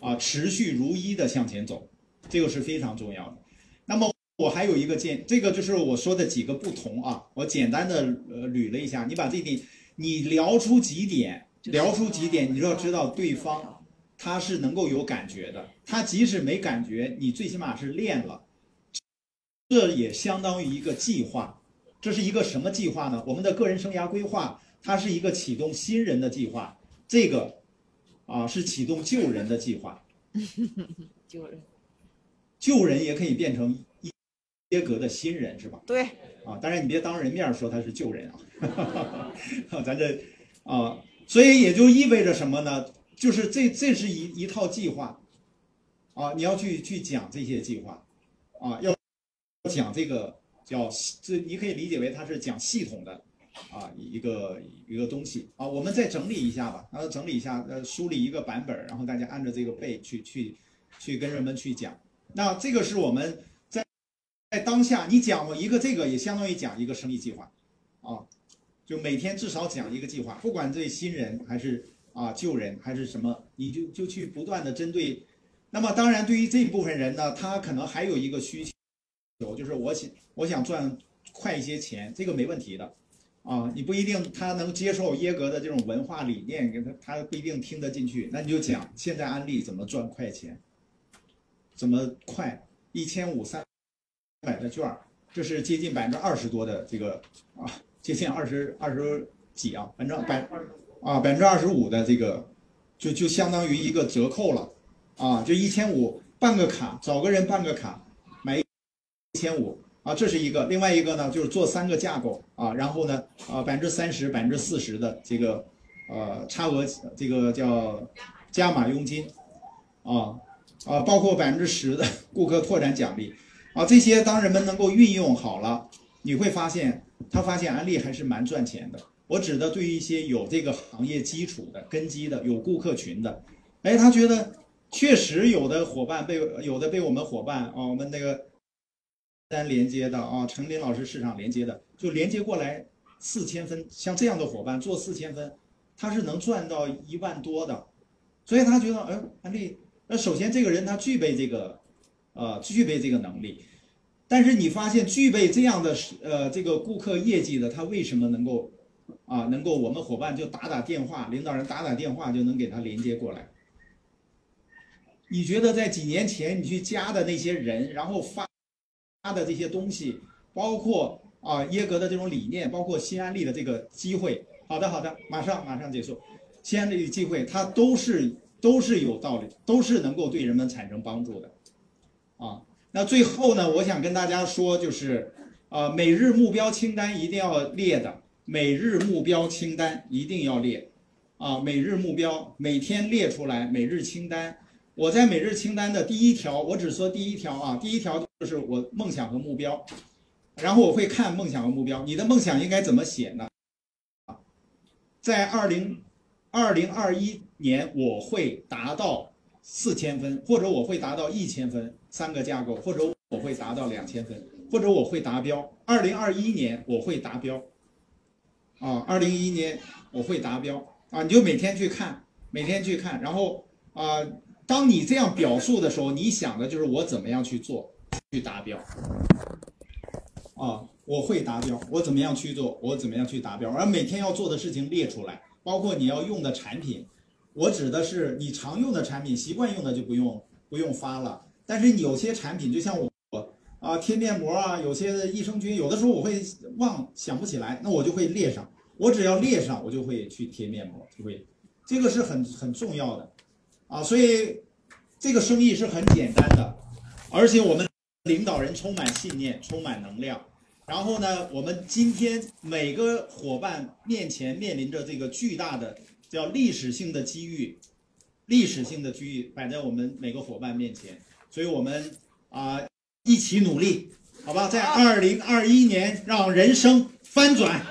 啊，持续如一的向前走，这个是非常重要的。我还有一个建，这个就是我说的几个不同啊，我简单的呃捋了一下，你把这点，你聊出几点，聊出几点，你就要知道对方他是能够有感觉的，他即使没感觉，你最起码是练了，这也相当于一个计划。这是一个什么计划呢？我们的个人生涯规划，它是一个启动新人的计划。这个啊是启动旧人的计划。[laughs] 救人。旧人也可以变成一耶格的新人，是吧？对，啊，当然你别当人面说他是旧人啊。哈哈咱这啊，所以也就意味着什么呢？就是这这是一一套计划啊，你要去去讲这些计划啊，要讲这个。叫这，你可以理解为它是讲系统的，啊，一个一个东西啊。我们再整理一下吧，然后整理一下，呃，梳理一个版本，然后大家按照这个背去去去跟人们去讲。那这个是我们在当下，你讲我一个这个，也相当于讲一个生意计划，啊，就每天至少讲一个计划，不管对新人还是啊旧人还是什么，你就就去不断的针对。那么当然，对于这部分人呢，他可能还有一个需求。就是我想我想赚快一些钱，这个没问题的，啊，你不一定他能接受耶格的这种文化理念，他他不一定听得进去，那你就讲现在安利怎么赚快钱，怎么快一千五三百的券儿，这是接近百分之二十多的这个啊，接近二十二十几啊，反正百啊百分之二十五的这个，就就相当于一个折扣了，啊，就一千五办个卡，找个人办个卡。买一千五啊，这是一个；另外一个呢，就是做三个架构啊，然后呢，啊百分之三十、百分之四十的这个呃差额，这个叫加码佣金啊，啊，包括百分之十的顾客拓展奖励啊，这些当人们能够运用好了，你会发现，他发现安利还是蛮赚钱的。我指的对于一些有这个行业基础的根基的有顾客群的，哎，他觉得确实有的伙伴被有的被我们伙伴啊，我们那个单连接的啊，陈林老师市场连接的，就连接过来四千分，像这样的伙伴做四千分，他是能赚到一万多的，所以他觉得，哎，安利，那首先这个人他具备这个，呃，具备这个能力，但是你发现具备这样的呃这个顾客业绩的，他为什么能够？啊，能够我们伙伴就打打电话，领导人打打电话就能给他连接过来。你觉得在几年前你去加的那些人，然后发发的这些东西，包括啊耶格的这种理念，包括新安利的这个机会，好的好的，马上马上结束。新安利的机会，它都是都是有道理，都是能够对人们产生帮助的。啊，那最后呢，我想跟大家说，就是啊，每日目标清单一定要列的。每日目标清单一定要列，啊，每日目标每天列出来，每日清单。我在每日清单的第一条，我只说第一条啊，第一条就是我梦想和目标，然后我会看梦想和目标，你的梦想应该怎么写呢？在二零二零二一年我会达到四千分，或者我会达到一千分，三个架构，或者我会达到两千分，或者我会达标。二零二一年我会达标。啊，二零一一年我会达标啊！你就每天去看，每天去看，然后啊，当你这样表述的时候，你想的就是我怎么样去做去达标啊！我会达标，我怎么样去做，我怎么样去达标？而每天要做的事情列出来，包括你要用的产品，我指的是你常用的产品，习惯用的就不用不用发了。但是有些产品，就像我。啊，贴面膜啊，有些益生菌，有的时候我会忘想不起来，那我就会列上。我只要列上，我就会去贴面膜，就会，这个是很很重要的，啊，所以这个生意是很简单的，而且我们领导人充满信念，充满能量。然后呢，我们今天每个伙伴面前面临着这个巨大的叫历史性的机遇，历史性的机遇摆在我们每个伙伴面前，所以我们啊。一起努力，好吧，在二零二一年让人生翻转。啊，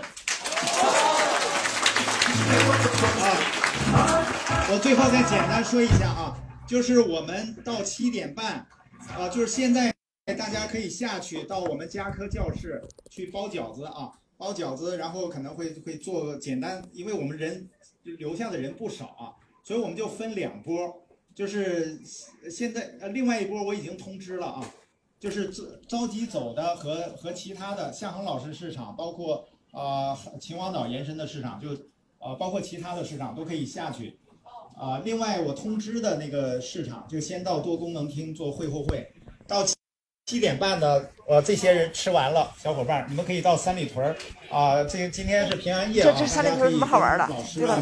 我最后再简单说一下啊，就是我们到七点半，啊，就是现在大家可以下去到我们加科教室去包饺子啊，包饺子，然后可能会会做简单，因为我们人留下的人不少啊，所以我们就分两波，就是现在呃另外一波我已经通知了啊。就是着着急走的和和其他的向恒老师市场，包括啊秦皇岛延伸的市场，就啊包括其他的市场都可以下去。啊，另外我通知的那个市场，就先到多功能厅做会后会，到七七点半呢，呃这些人吃完了，小伙伴你们可以到三里屯儿啊，这今天是平安夜啊，这这三里屯有什么好玩的？对吧？